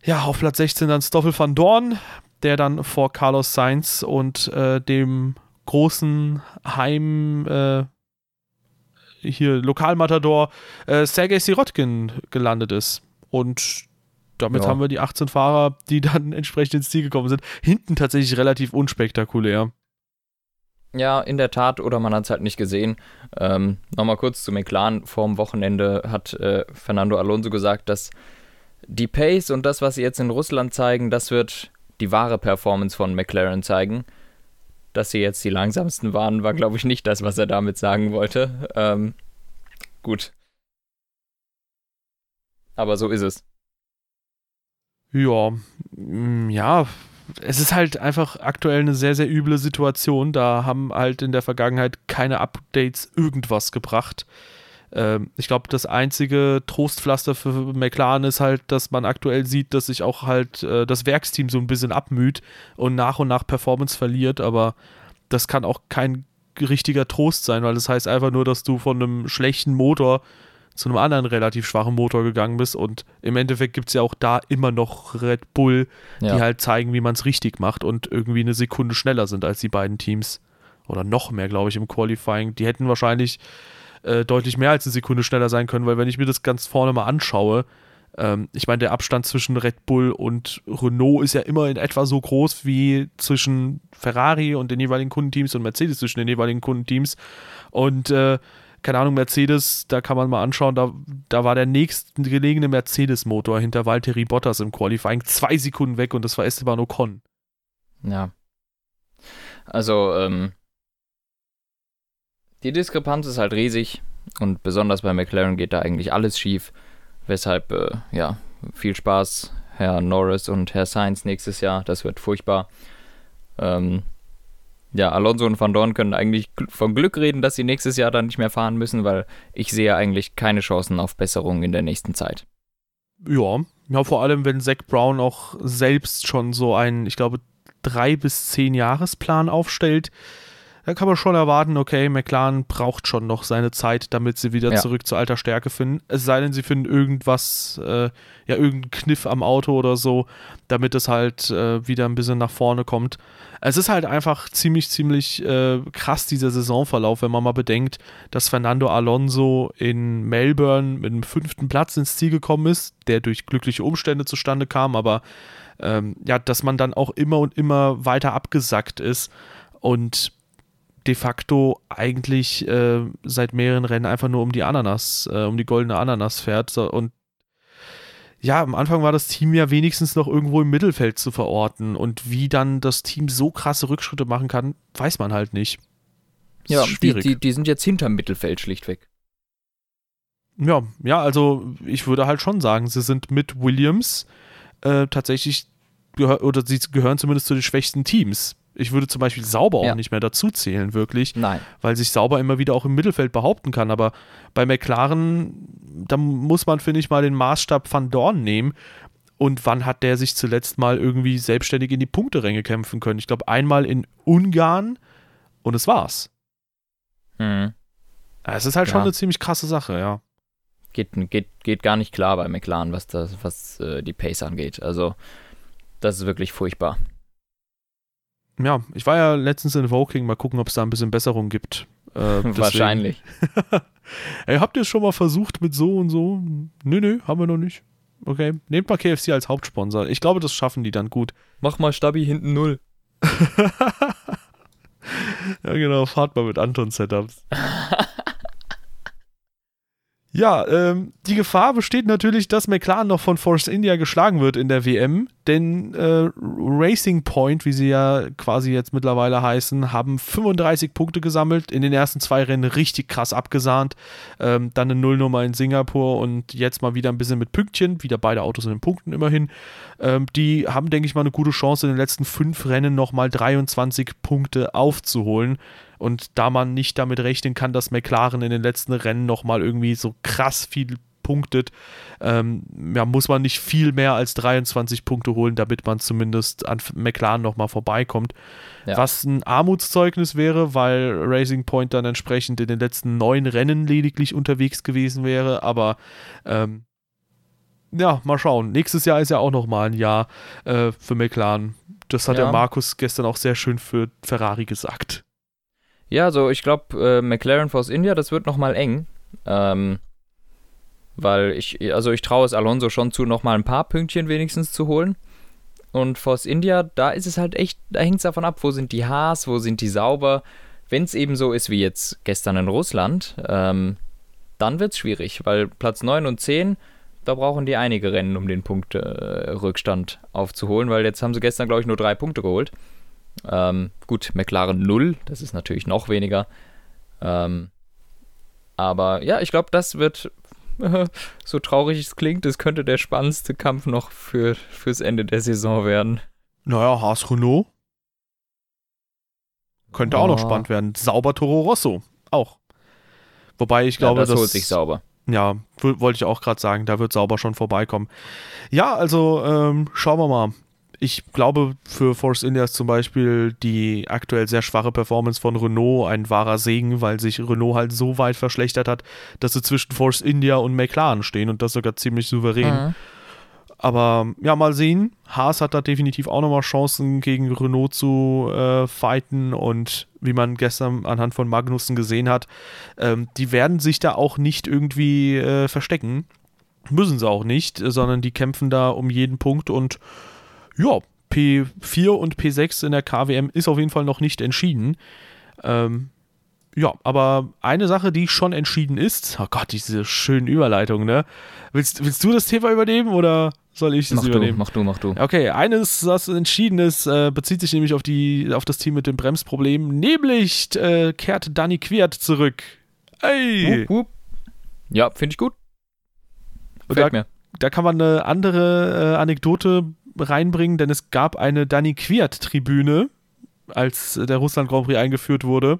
Ja, auf Platz 16 dann Stoffel van Dorn, der dann vor Carlos Sainz und äh, dem großen Heim äh, hier Lokalmatador äh, Sergei Sirotkin gelandet ist. Und damit ja. haben wir die 18 Fahrer, die dann [laughs] entsprechend ins Ziel gekommen sind. Hinten tatsächlich relativ unspektakulär. Ja, in der Tat, oder man hat es halt nicht gesehen. Ähm, Nochmal kurz zu McLaren. Vorm Wochenende hat äh, Fernando Alonso gesagt, dass die Pace und das, was sie jetzt in Russland zeigen, das wird die wahre Performance von McLaren zeigen dass sie jetzt die langsamsten waren, war, glaube ich, nicht das, was er damit sagen wollte. Ähm, gut. Aber so ist es. Ja, mm, ja, es ist halt einfach aktuell eine sehr, sehr üble Situation. Da haben halt in der Vergangenheit keine Updates irgendwas gebracht. Ähm, ich glaube, das einzige Trostpflaster für McLaren ist halt, dass man aktuell sieht, dass sich auch halt äh, das Werksteam so ein bisschen abmüht und nach und nach Performance verliert, aber das kann auch kein richtiger Trost sein, weil das heißt einfach nur, dass du von einem schlechten Motor zu einem anderen relativ schwachen Motor gegangen bist und im Endeffekt gibt es ja auch da immer noch Red Bull, ja. die halt zeigen, wie man es richtig macht und irgendwie eine Sekunde schneller sind als die beiden Teams. Oder noch mehr, glaube ich, im Qualifying. Die hätten wahrscheinlich äh, deutlich mehr als eine Sekunde schneller sein können, weil wenn ich mir das ganz vorne mal anschaue, ähm, ich meine, der Abstand zwischen Red Bull und Renault ist ja immer in etwa so groß wie zwischen Ferrari und den jeweiligen Kundenteams und Mercedes zwischen den jeweiligen Kundenteams. Und äh, keine Ahnung, Mercedes, da kann man mal anschauen, da, da war der nächstgelegene Mercedes-Motor hinter Valtteri Bottas im Qualifying zwei Sekunden weg und das war Esteban Ocon. Ja. Also, ähm, die Diskrepanz ist halt riesig und besonders bei McLaren geht da eigentlich alles schief. Weshalb, äh, ja, viel Spaß, Herr Norris und Herr Sainz nächstes Jahr. Das wird furchtbar. Ähm, ja, Alonso und Van Dorn können eigentlich von Glück reden, dass sie nächstes Jahr dann nicht mehr fahren müssen, weil ich sehe eigentlich keine Chancen auf Besserung in der nächsten Zeit. Ja, ja, vor allem, wenn Zach Brown auch selbst schon so einen, ich glaube, drei bis zehn Jahresplan aufstellt, da kann man schon erwarten, okay, McLaren braucht schon noch seine Zeit, damit sie wieder ja. zurück zur alter Stärke finden. Es sei denn, sie finden irgendwas, äh, ja, irgendeinen Kniff am Auto oder so, damit es halt äh, wieder ein bisschen nach vorne kommt. Es ist halt einfach ziemlich, ziemlich äh, krass, dieser Saisonverlauf, wenn man mal bedenkt, dass Fernando Alonso in Melbourne mit dem fünften Platz ins Ziel gekommen ist, der durch glückliche Umstände zustande kam, aber ähm, ja, dass man dann auch immer und immer weiter abgesackt ist. Und de facto eigentlich äh, seit mehreren Rennen einfach nur um die Ananas, äh, um die goldene Ananas fährt. So, und ja, am Anfang war das Team ja wenigstens noch irgendwo im Mittelfeld zu verorten. Und wie dann das Team so krasse Rückschritte machen kann, weiß man halt nicht. ja, die, die, die sind jetzt hinterm Mittelfeld schlichtweg. Ja, ja, also ich würde halt schon sagen, sie sind mit Williams äh, tatsächlich oder sie gehören zumindest zu den schwächsten Teams ich würde zum Beispiel Sauber auch ja. nicht mehr dazu zählen, wirklich. Nein. Weil sich Sauber immer wieder auch im Mittelfeld behaupten kann. Aber bei McLaren, da muss man, finde ich, mal den Maßstab Van Dorn nehmen. Und wann hat der sich zuletzt mal irgendwie selbstständig in die Punkteränge kämpfen können? Ich glaube, einmal in Ungarn und es war's. Mhm. Es ist halt ja. schon eine ziemlich krasse Sache, ja. Geht, geht, geht gar nicht klar bei McLaren, was, das, was äh, die Pace angeht. Also, das ist wirklich furchtbar ja, ich war ja letztens in Woking, mal gucken, ob es da ein bisschen Besserung gibt. Äh, [laughs] Wahrscheinlich. [laughs] Ey, habt ihr es schon mal versucht mit so und so? Nö, nö, haben wir noch nicht. Okay, nehmt mal KFC als Hauptsponsor. Ich glaube, das schaffen die dann gut. Mach mal Stabi hinten null. [laughs] ja, genau, fahrt mal mit Anton-Setups. Ja, ähm, die Gefahr besteht natürlich, dass McLaren noch von Force India geschlagen wird in der WM, denn äh, Racing Point, wie sie ja quasi jetzt mittlerweile heißen, haben 35 Punkte gesammelt, in den ersten zwei Rennen richtig krass abgesahnt, ähm, dann eine Nullnummer in Singapur und jetzt mal wieder ein bisschen mit Pünktchen, wieder beide Autos in den Punkten immerhin. Ähm, die haben, denke ich mal, eine gute Chance, in den letzten fünf Rennen nochmal 23 Punkte aufzuholen. Und da man nicht damit rechnen kann, dass McLaren in den letzten Rennen nochmal irgendwie so krass viel punktet, ähm, ja, muss man nicht viel mehr als 23 Punkte holen, damit man zumindest an McLaren nochmal vorbeikommt. Ja. Was ein Armutszeugnis wäre, weil Racing Point dann entsprechend in den letzten neun Rennen lediglich unterwegs gewesen wäre, aber ähm, ja, mal schauen. Nächstes Jahr ist ja auch nochmal ein Jahr äh, für McLaren. Das hat ja. der Markus gestern auch sehr schön für Ferrari gesagt. Ja, also ich glaube, äh, McLaren Force India, das wird nochmal eng. Ähm, weil ich, also ich traue es Alonso schon zu, nochmal ein paar Pünktchen wenigstens zu holen. Und Force India, da ist es halt echt, da hängt es davon ab, wo sind die Haas, wo sind die sauber. Wenn es eben so ist wie jetzt gestern in Russland, ähm, dann wird es schwierig, weil Platz 9 und 10, da brauchen die einige Rennen, um den Punkterückstand äh, aufzuholen, weil jetzt haben sie gestern, glaube ich, nur drei Punkte geholt. Ähm, gut, McLaren 0, das ist natürlich noch weniger. Ähm, aber ja, ich glaube, das wird, [laughs] so traurig es klingt, das könnte der spannendste Kampf noch für, fürs Ende der Saison werden. Naja, Haas Renault. Könnte oh. auch noch spannend werden. Sauber Toro Rosso. Auch. Wobei ich glaube, ja, das, das holt sich sauber. Ja, wollte ich auch gerade sagen, da wird sauber schon vorbeikommen. Ja, also ähm, schauen wir mal ich glaube, für Force India ist zum Beispiel die aktuell sehr schwache Performance von Renault ein wahrer Segen, weil sich Renault halt so weit verschlechtert hat, dass sie zwischen Force India und McLaren stehen und das sogar ziemlich souverän. Mhm. Aber ja, mal sehen. Haas hat da definitiv auch nochmal Chancen gegen Renault zu äh, fighten und wie man gestern anhand von Magnussen gesehen hat, ähm, die werden sich da auch nicht irgendwie äh, verstecken. Müssen sie auch nicht, sondern die kämpfen da um jeden Punkt und ja, P4 und P6 in der KWM ist auf jeden Fall noch nicht entschieden. Ähm, ja, aber eine Sache, die schon entschieden ist, oh Gott, diese schönen Überleitungen, ne? Willst, willst du das Thema übernehmen oder soll ich das mach übernehmen? Du, mach du, mach du. Okay, eines, was entschieden ist, äh, bezieht sich nämlich auf, die, auf das Team mit dem Bremsproblem, nämlich äh, kehrt Danny Quert zurück. Ey! Wupp, wupp. Ja, finde ich gut. Gefällt da, mir. Da kann man eine andere äh, Anekdote reinbringen, denn es gab eine Danny Quiert-Tribüne, als der Russland Grand Prix eingeführt wurde.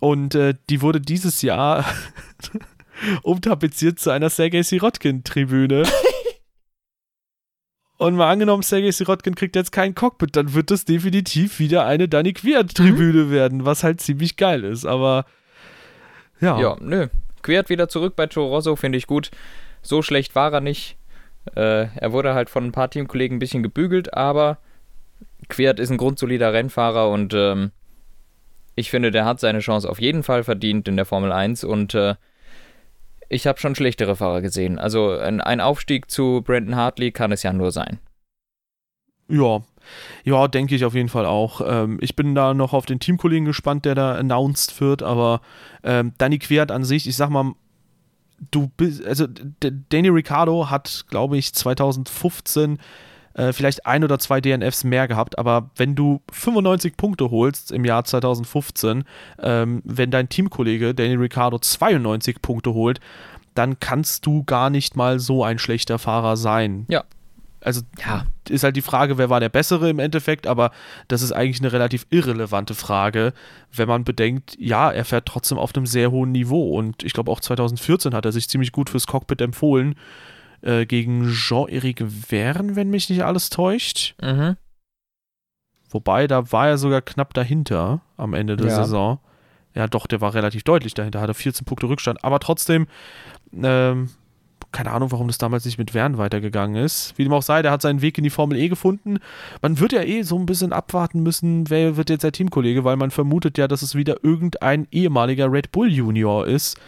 Und äh, die wurde dieses Jahr [laughs] umtapeziert zu einer Sergei Sirotkin-Tribüne. [laughs] Und mal angenommen, Sergei Sirotkin kriegt jetzt kein Cockpit, dann wird das definitiv wieder eine Danny Quiert-Tribüne mhm. werden, was halt ziemlich geil ist. Aber ja. Ja, nö. Quiert wieder zurück bei Toro Rosso, finde ich gut. So schlecht war er nicht. Äh, er wurde halt von ein paar Teamkollegen ein bisschen gebügelt, aber Quert ist ein grundsolider Rennfahrer und ähm, ich finde, der hat seine Chance auf jeden Fall verdient in der Formel 1 und äh, ich habe schon schlechtere Fahrer gesehen. Also ein, Aufstieg zu Brandon Hartley kann es ja nur sein. Ja, ja, denke ich auf jeden Fall auch. Ähm, ich bin da noch auf den Teamkollegen gespannt, der da announced wird, aber ähm, Danny Quert an sich, ich sag mal, du bist, also Danny Ricciardo hat, glaube ich, 2015 äh, vielleicht ein oder zwei DNFs mehr gehabt, aber wenn du 95 Punkte holst im Jahr 2015, ähm, wenn dein Teamkollege Danny Ricciardo 92 Punkte holt, dann kannst du gar nicht mal so ein schlechter Fahrer sein. Ja, also ja, ist halt die Frage, wer war der Bessere im Endeffekt, aber das ist eigentlich eine relativ irrelevante Frage, wenn man bedenkt, ja, er fährt trotzdem auf einem sehr hohen Niveau und ich glaube auch 2014 hat er sich ziemlich gut fürs Cockpit empfohlen äh, gegen Jean-Éric Verne, wenn mich nicht alles täuscht. Mhm. Wobei, da war er sogar knapp dahinter am Ende der ja. Saison. Ja, doch, der war relativ deutlich dahinter, hatte 14 Punkte Rückstand, aber trotzdem, ähm, keine Ahnung, warum das damals nicht mit Wern weitergegangen ist. Wie dem auch sei, der hat seinen Weg in die Formel E gefunden. Man wird ja eh so ein bisschen abwarten müssen, wer wird jetzt der Teamkollege, weil man vermutet ja, dass es wieder irgendein ehemaliger Red Bull Junior ist.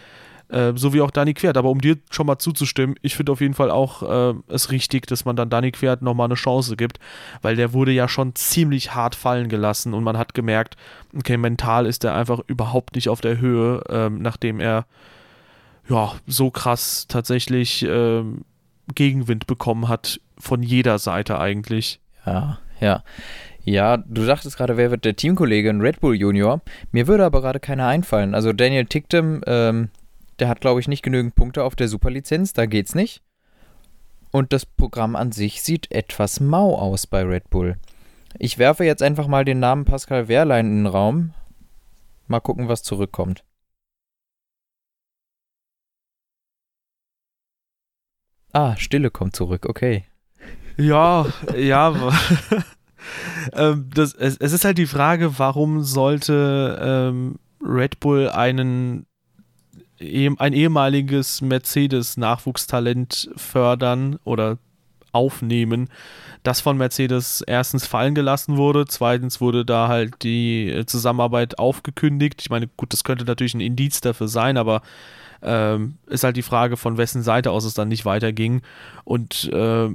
Äh, so wie auch Dani Quert. Aber um dir schon mal zuzustimmen, ich finde auf jeden Fall auch äh, es richtig, dass man dann Dani Quert nochmal eine Chance gibt, weil der wurde ja schon ziemlich hart fallen gelassen und man hat gemerkt, okay, mental ist er einfach überhaupt nicht auf der Höhe, ähm, nachdem er ja so krass tatsächlich ähm, Gegenwind bekommen hat von jeder Seite eigentlich. Ja, ja. Ja, du sagtest gerade, wer wird der Teamkollege in Red Bull Junior? Mir würde aber gerade keiner einfallen. Also Daniel Ticktem, ähm, der hat, glaube ich, nicht genügend Punkte auf der Superlizenz, da geht's nicht. Und das Programm an sich sieht etwas mau aus bei Red Bull. Ich werfe jetzt einfach mal den Namen Pascal Wehrlein in den Raum. Mal gucken, was zurückkommt. Ah, Stille kommt zurück, okay. Ja, ja. [laughs] ähm, das, es, es, ist halt die Frage, warum sollte ähm, Red Bull einen ein ehemaliges Mercedes-Nachwuchstalent fördern oder aufnehmen, das von Mercedes erstens fallen gelassen wurde, zweitens wurde da halt die Zusammenarbeit aufgekündigt. Ich meine, gut, das könnte natürlich ein Indiz dafür sein, aber ähm, ist halt die Frage, von wessen Seite aus es dann nicht weiterging. Und äh,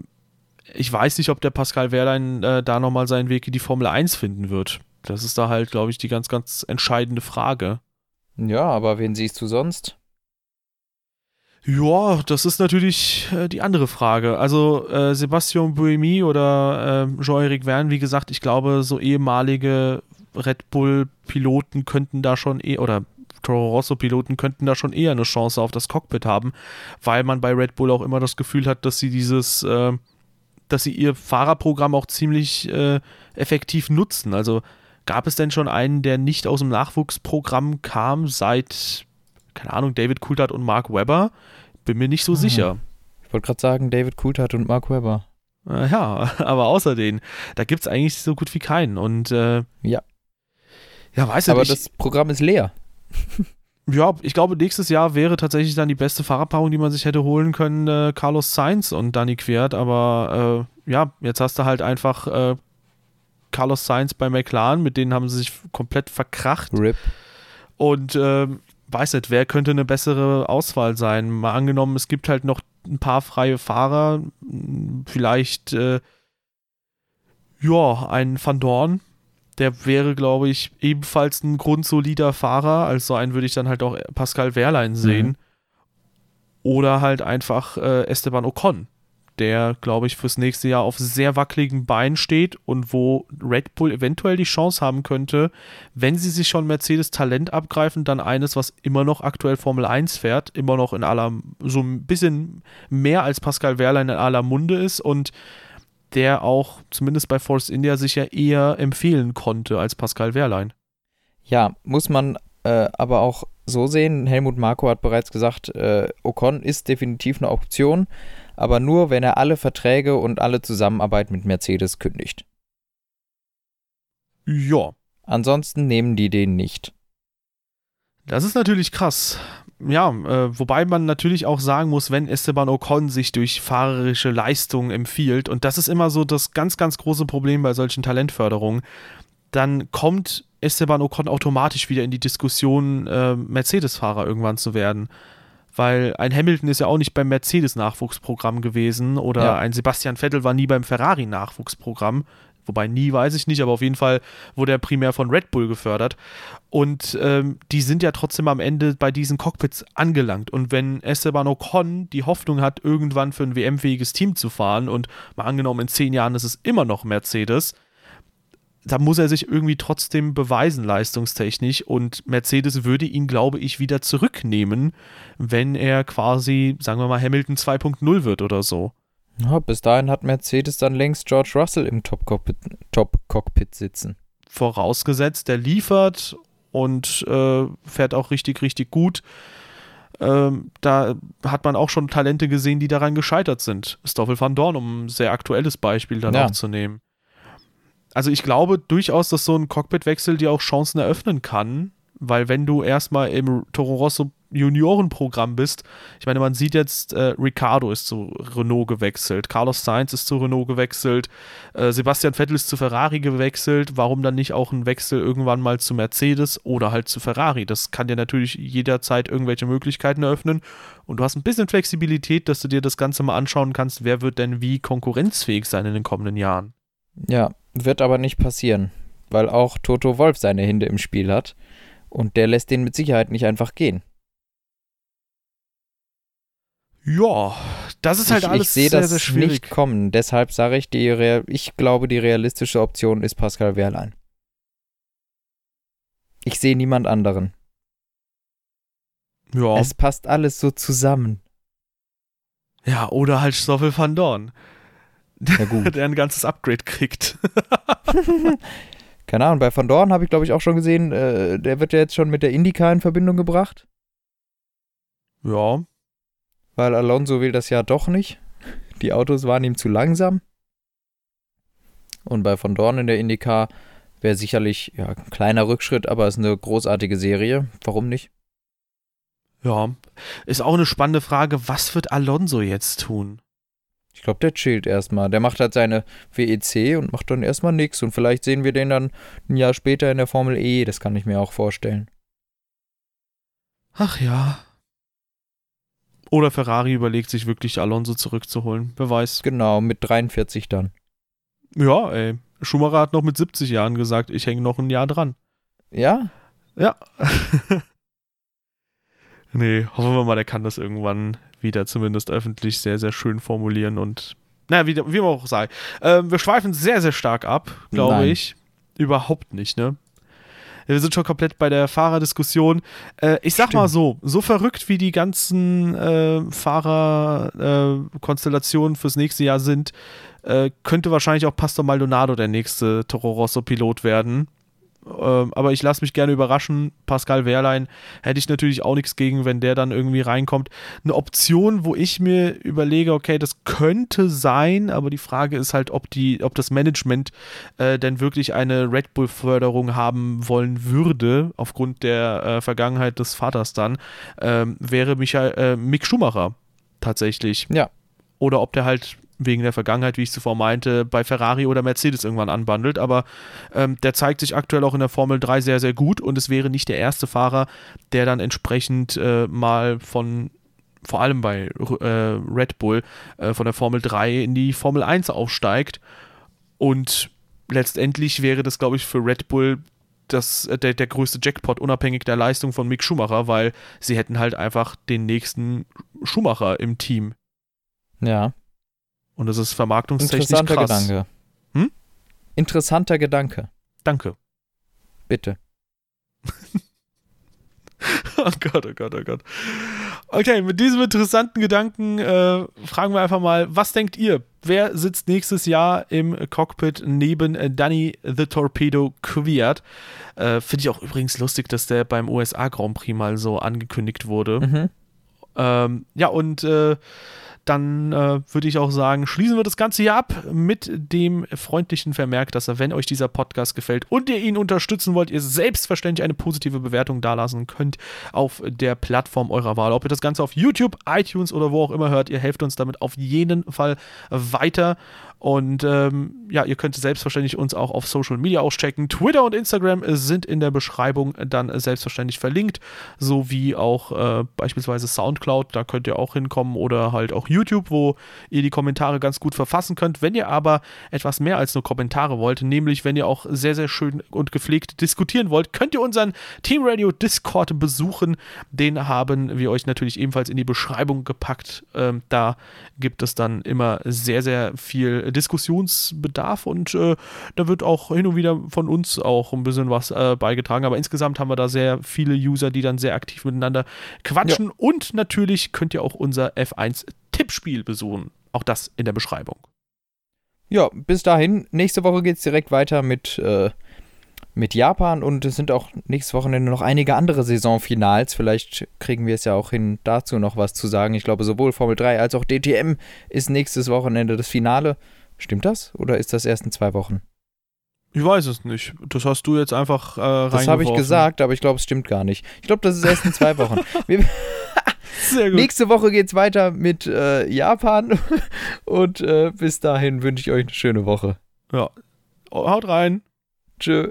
ich weiß nicht, ob der Pascal Wehrlein äh, da nochmal seinen Weg in die Formel 1 finden wird. Das ist da halt, glaube ich, die ganz, ganz entscheidende Frage. Ja, aber wen siehst du sonst? Ja, das ist natürlich äh, die andere Frage. Also äh, Sebastian Buemi oder äh, Jean-Eric Verne, wie gesagt, ich glaube, so ehemalige Red Bull-Piloten könnten da schon eh, oder Toro Rosso-Piloten könnten da schon eher eine Chance auf das Cockpit haben, weil man bei Red Bull auch immer das Gefühl hat, dass sie dieses, äh, dass sie ihr Fahrerprogramm auch ziemlich äh, effektiv nutzen. Also gab es denn schon einen, der nicht aus dem Nachwuchsprogramm kam seit, keine Ahnung, David Coulthard und Mark Webber? Bin mir nicht so ah. sicher. Ich wollte gerade sagen, David Coulthard und Mark Webber. Äh, ja, [laughs] aber außer denen, da gibt es eigentlich so gut wie keinen. Und äh, ja. Ja, weiß Aber ich, das Programm ist leer. Ja, ich glaube, nächstes Jahr wäre tatsächlich dann die beste Fahrerpaarung, die man sich hätte holen können, äh, Carlos Sainz und Danny Quert. Aber äh, ja, jetzt hast du halt einfach äh, Carlos Sainz bei McLaren, mit denen haben sie sich komplett verkracht. RIP. Und ähm, weiß nicht, wer könnte eine bessere Auswahl sein? Mal angenommen, es gibt halt noch ein paar freie Fahrer, vielleicht äh, ja, ein Van Dorn, der wäre, glaube ich, ebenfalls ein grundsolider Fahrer. Als so einen würde ich dann halt auch Pascal Wehrlein sehen. Mhm. Oder halt einfach äh, Esteban Ocon, der, glaube ich, fürs nächste Jahr auf sehr wackeligen Beinen steht und wo Red Bull eventuell die Chance haben könnte, wenn sie sich schon Mercedes Talent abgreifen, dann eines, was immer noch aktuell Formel 1 fährt, immer noch in aller, so ein bisschen mehr als Pascal Wehrlein in aller Munde ist und der auch zumindest bei Force India sich ja eher empfehlen konnte als Pascal Wehrlein. Ja, muss man äh, aber auch so sehen. Helmut Marko hat bereits gesagt, äh, Ocon ist definitiv eine Option, aber nur, wenn er alle Verträge und alle Zusammenarbeit mit Mercedes kündigt. Ja. Ansonsten nehmen die den nicht. Das ist natürlich krass ja, äh, wobei man natürlich auch sagen muss, wenn Esteban Ocon sich durch fahrerische Leistung empfiehlt, und das ist immer so das ganz, ganz große Problem bei solchen Talentförderungen, dann kommt Esteban Ocon automatisch wieder in die Diskussion, äh, Mercedes-Fahrer irgendwann zu werden. Weil ein Hamilton ist ja auch nicht beim Mercedes-Nachwuchsprogramm gewesen oder ja. ein Sebastian Vettel war nie beim Ferrari-Nachwuchsprogramm. Wobei nie weiß ich nicht, aber auf jeden Fall wurde er primär von Red Bull gefördert. Und ähm, die sind ja trotzdem am Ende bei diesen Cockpits angelangt. Und wenn Esteban Ocon die Hoffnung hat, irgendwann für ein WM-fähiges Team zu fahren und mal angenommen, in zehn Jahren ist es immer noch Mercedes, da muss er sich irgendwie trotzdem beweisen, leistungstechnisch. Und Mercedes würde ihn, glaube ich, wieder zurücknehmen, wenn er quasi, sagen wir mal, Hamilton 2.0 wird oder so. Ja, bis dahin hat Mercedes dann längst George Russell im Top-Cockpit Top -Cockpit sitzen. Vorausgesetzt, der liefert und äh, fährt auch richtig, richtig gut. Ähm, da hat man auch schon Talente gesehen, die daran gescheitert sind. Stoffel van Dorn, um ein sehr aktuelles Beispiel dann ja. auch zu nehmen. Also ich glaube durchaus, dass so ein Cockpitwechsel dir auch Chancen eröffnen kann, weil wenn du erstmal im Toro Rosso Juniorenprogramm bist. Ich meine, man sieht jetzt, äh, Ricardo ist zu Renault gewechselt, Carlos Sainz ist zu Renault gewechselt, äh, Sebastian Vettel ist zu Ferrari gewechselt. Warum dann nicht auch ein Wechsel irgendwann mal zu Mercedes oder halt zu Ferrari? Das kann dir natürlich jederzeit irgendwelche Möglichkeiten eröffnen. Und du hast ein bisschen Flexibilität, dass du dir das Ganze mal anschauen kannst, wer wird denn wie konkurrenzfähig sein in den kommenden Jahren. Ja, wird aber nicht passieren, weil auch Toto Wolf seine Hände im Spiel hat. Und der lässt den mit Sicherheit nicht einfach gehen. Ja, das ist halt ich, alles ich sehe sehr, das sehr schwierig. nicht kommen. Deshalb sage ich, die Real, ich glaube, die realistische Option ist Pascal Wehrlein. Ich sehe niemand anderen. Ja. Es passt alles so zusammen. ja, oder halt Stoffel van Dorn, gut. [laughs] der ein ganzes Upgrade kriegt. [laughs] Keine Ahnung, bei Van Dorn habe ich glaube ich auch schon gesehen, äh, der wird ja jetzt schon mit der Indica in Verbindung gebracht, ja, weil Alonso will das ja doch nicht. Die Autos waren ihm zu langsam. Und bei Van Dorn in der Indica wäre sicherlich ja, ein kleiner Rückschritt, aber es ist eine großartige Serie. Warum nicht? ja. Ist auch eine spannende Frage, was wird Alonso jetzt tun? Ich glaube, der chillt erstmal. Der macht halt seine WEC und macht dann erstmal nichts. Und vielleicht sehen wir den dann ein Jahr später in der Formel E. Das kann ich mir auch vorstellen. Ach ja. Oder Ferrari überlegt sich wirklich, Alonso zurückzuholen. Wer weiß. Genau, mit 43 dann. Ja, ey. Schumacher hat noch mit 70 Jahren gesagt, ich hänge noch ein Jahr dran. Ja? Ja. [laughs] nee, hoffen wir mal, der kann das irgendwann wieder zumindest öffentlich sehr, sehr schön formulieren und naja, wie, wie man auch sei. Ähm, wir schweifen sehr, sehr stark ab, glaube ich. Überhaupt nicht, ne? Wir sind schon komplett bei der Fahrerdiskussion. Äh, ich sag mal so, so verrückt wie die ganzen äh, Fahrerkonstellationen fürs nächste Jahr sind, äh, könnte wahrscheinlich auch Pastor Maldonado der nächste Toro Rosso-Pilot werden. Ähm, aber ich lasse mich gerne überraschen. Pascal Wehrlein hätte ich natürlich auch nichts gegen, wenn der dann irgendwie reinkommt. Eine Option, wo ich mir überlege, okay, das könnte sein, aber die Frage ist halt, ob, die, ob das Management äh, denn wirklich eine Red Bull-Förderung haben wollen würde, aufgrund der äh, Vergangenheit des Vaters dann, ähm, wäre Michael, äh, Mick Schumacher tatsächlich. Ja. Oder ob der halt wegen der Vergangenheit, wie ich zuvor meinte, bei Ferrari oder Mercedes irgendwann anbandelt. Aber ähm, der zeigt sich aktuell auch in der Formel 3 sehr, sehr gut und es wäre nicht der erste Fahrer, der dann entsprechend äh, mal von vor allem bei äh, Red Bull äh, von der Formel 3 in die Formel 1 aufsteigt. Und letztendlich wäre das, glaube ich, für Red Bull das, äh, der, der größte Jackpot, unabhängig der Leistung von Mick Schumacher, weil sie hätten halt einfach den nächsten Schumacher im Team. Ja. Und das ist vermarktungstechnisch Interessanter krass. Gedanke. Hm? Interessanter Gedanke. Danke. Bitte. [laughs] Oh Gott, oh Gott, oh Gott. Okay, mit diesem interessanten Gedanken äh, fragen wir einfach mal, was denkt ihr? Wer sitzt nächstes Jahr im Cockpit neben äh, Danny the Torpedo Kvyat? Äh, Finde ich auch übrigens lustig, dass der beim USA Grand Prix mal so angekündigt wurde. Mhm. Ähm, ja, und äh, dann äh, würde ich auch sagen, schließen wir das Ganze hier ab mit dem freundlichen Vermerk, dass wenn euch dieser Podcast gefällt und ihr ihn unterstützen wollt, ihr selbstverständlich eine positive Bewertung dalassen könnt auf der Plattform eurer Wahl. Ob ihr das Ganze auf YouTube, iTunes oder wo auch immer hört, ihr helft uns damit auf jeden Fall weiter. Und ähm, ja, ihr könnt selbstverständlich uns auch auf Social Media auschecken. Twitter und Instagram sind in der Beschreibung dann selbstverständlich verlinkt, sowie auch äh, beispielsweise Soundcloud, da könnt ihr auch hinkommen oder halt auch YouTube, wo ihr die Kommentare ganz gut verfassen könnt. Wenn ihr aber etwas mehr als nur Kommentare wollt, nämlich wenn ihr auch sehr, sehr schön und gepflegt diskutieren wollt, könnt ihr unseren Team Radio Discord besuchen. Den haben wir euch natürlich ebenfalls in die Beschreibung gepackt. Ähm, da gibt es dann immer sehr, sehr viel Diskussionsbedarf und äh, da wird auch hin und wieder von uns auch ein bisschen was äh, beigetragen. Aber insgesamt haben wir da sehr viele User, die dann sehr aktiv miteinander quatschen. Und natürlich könnt ihr auch unser F1-Tippspiel besuchen. Auch das in der Beschreibung. Ja, bis dahin. Nächste Woche geht es direkt weiter mit, äh, mit Japan und es sind auch nächstes Wochenende noch einige andere Saisonfinals. Vielleicht kriegen wir es ja auch hin, dazu noch was zu sagen. Ich glaube, sowohl Formel 3 als auch DTM ist nächstes Wochenende das Finale. Stimmt das? Oder ist das erst in zwei Wochen? Ich weiß es nicht. Das hast du jetzt einfach äh, Das habe ich gesagt, aber ich glaube, es stimmt gar nicht. Ich glaube, das ist erst in zwei Wochen. [laughs] Wir, Sehr gut. nächste Woche geht es weiter mit äh, Japan [laughs] und äh, bis dahin wünsche ich euch eine schöne Woche. Ja. Haut rein. Tschö.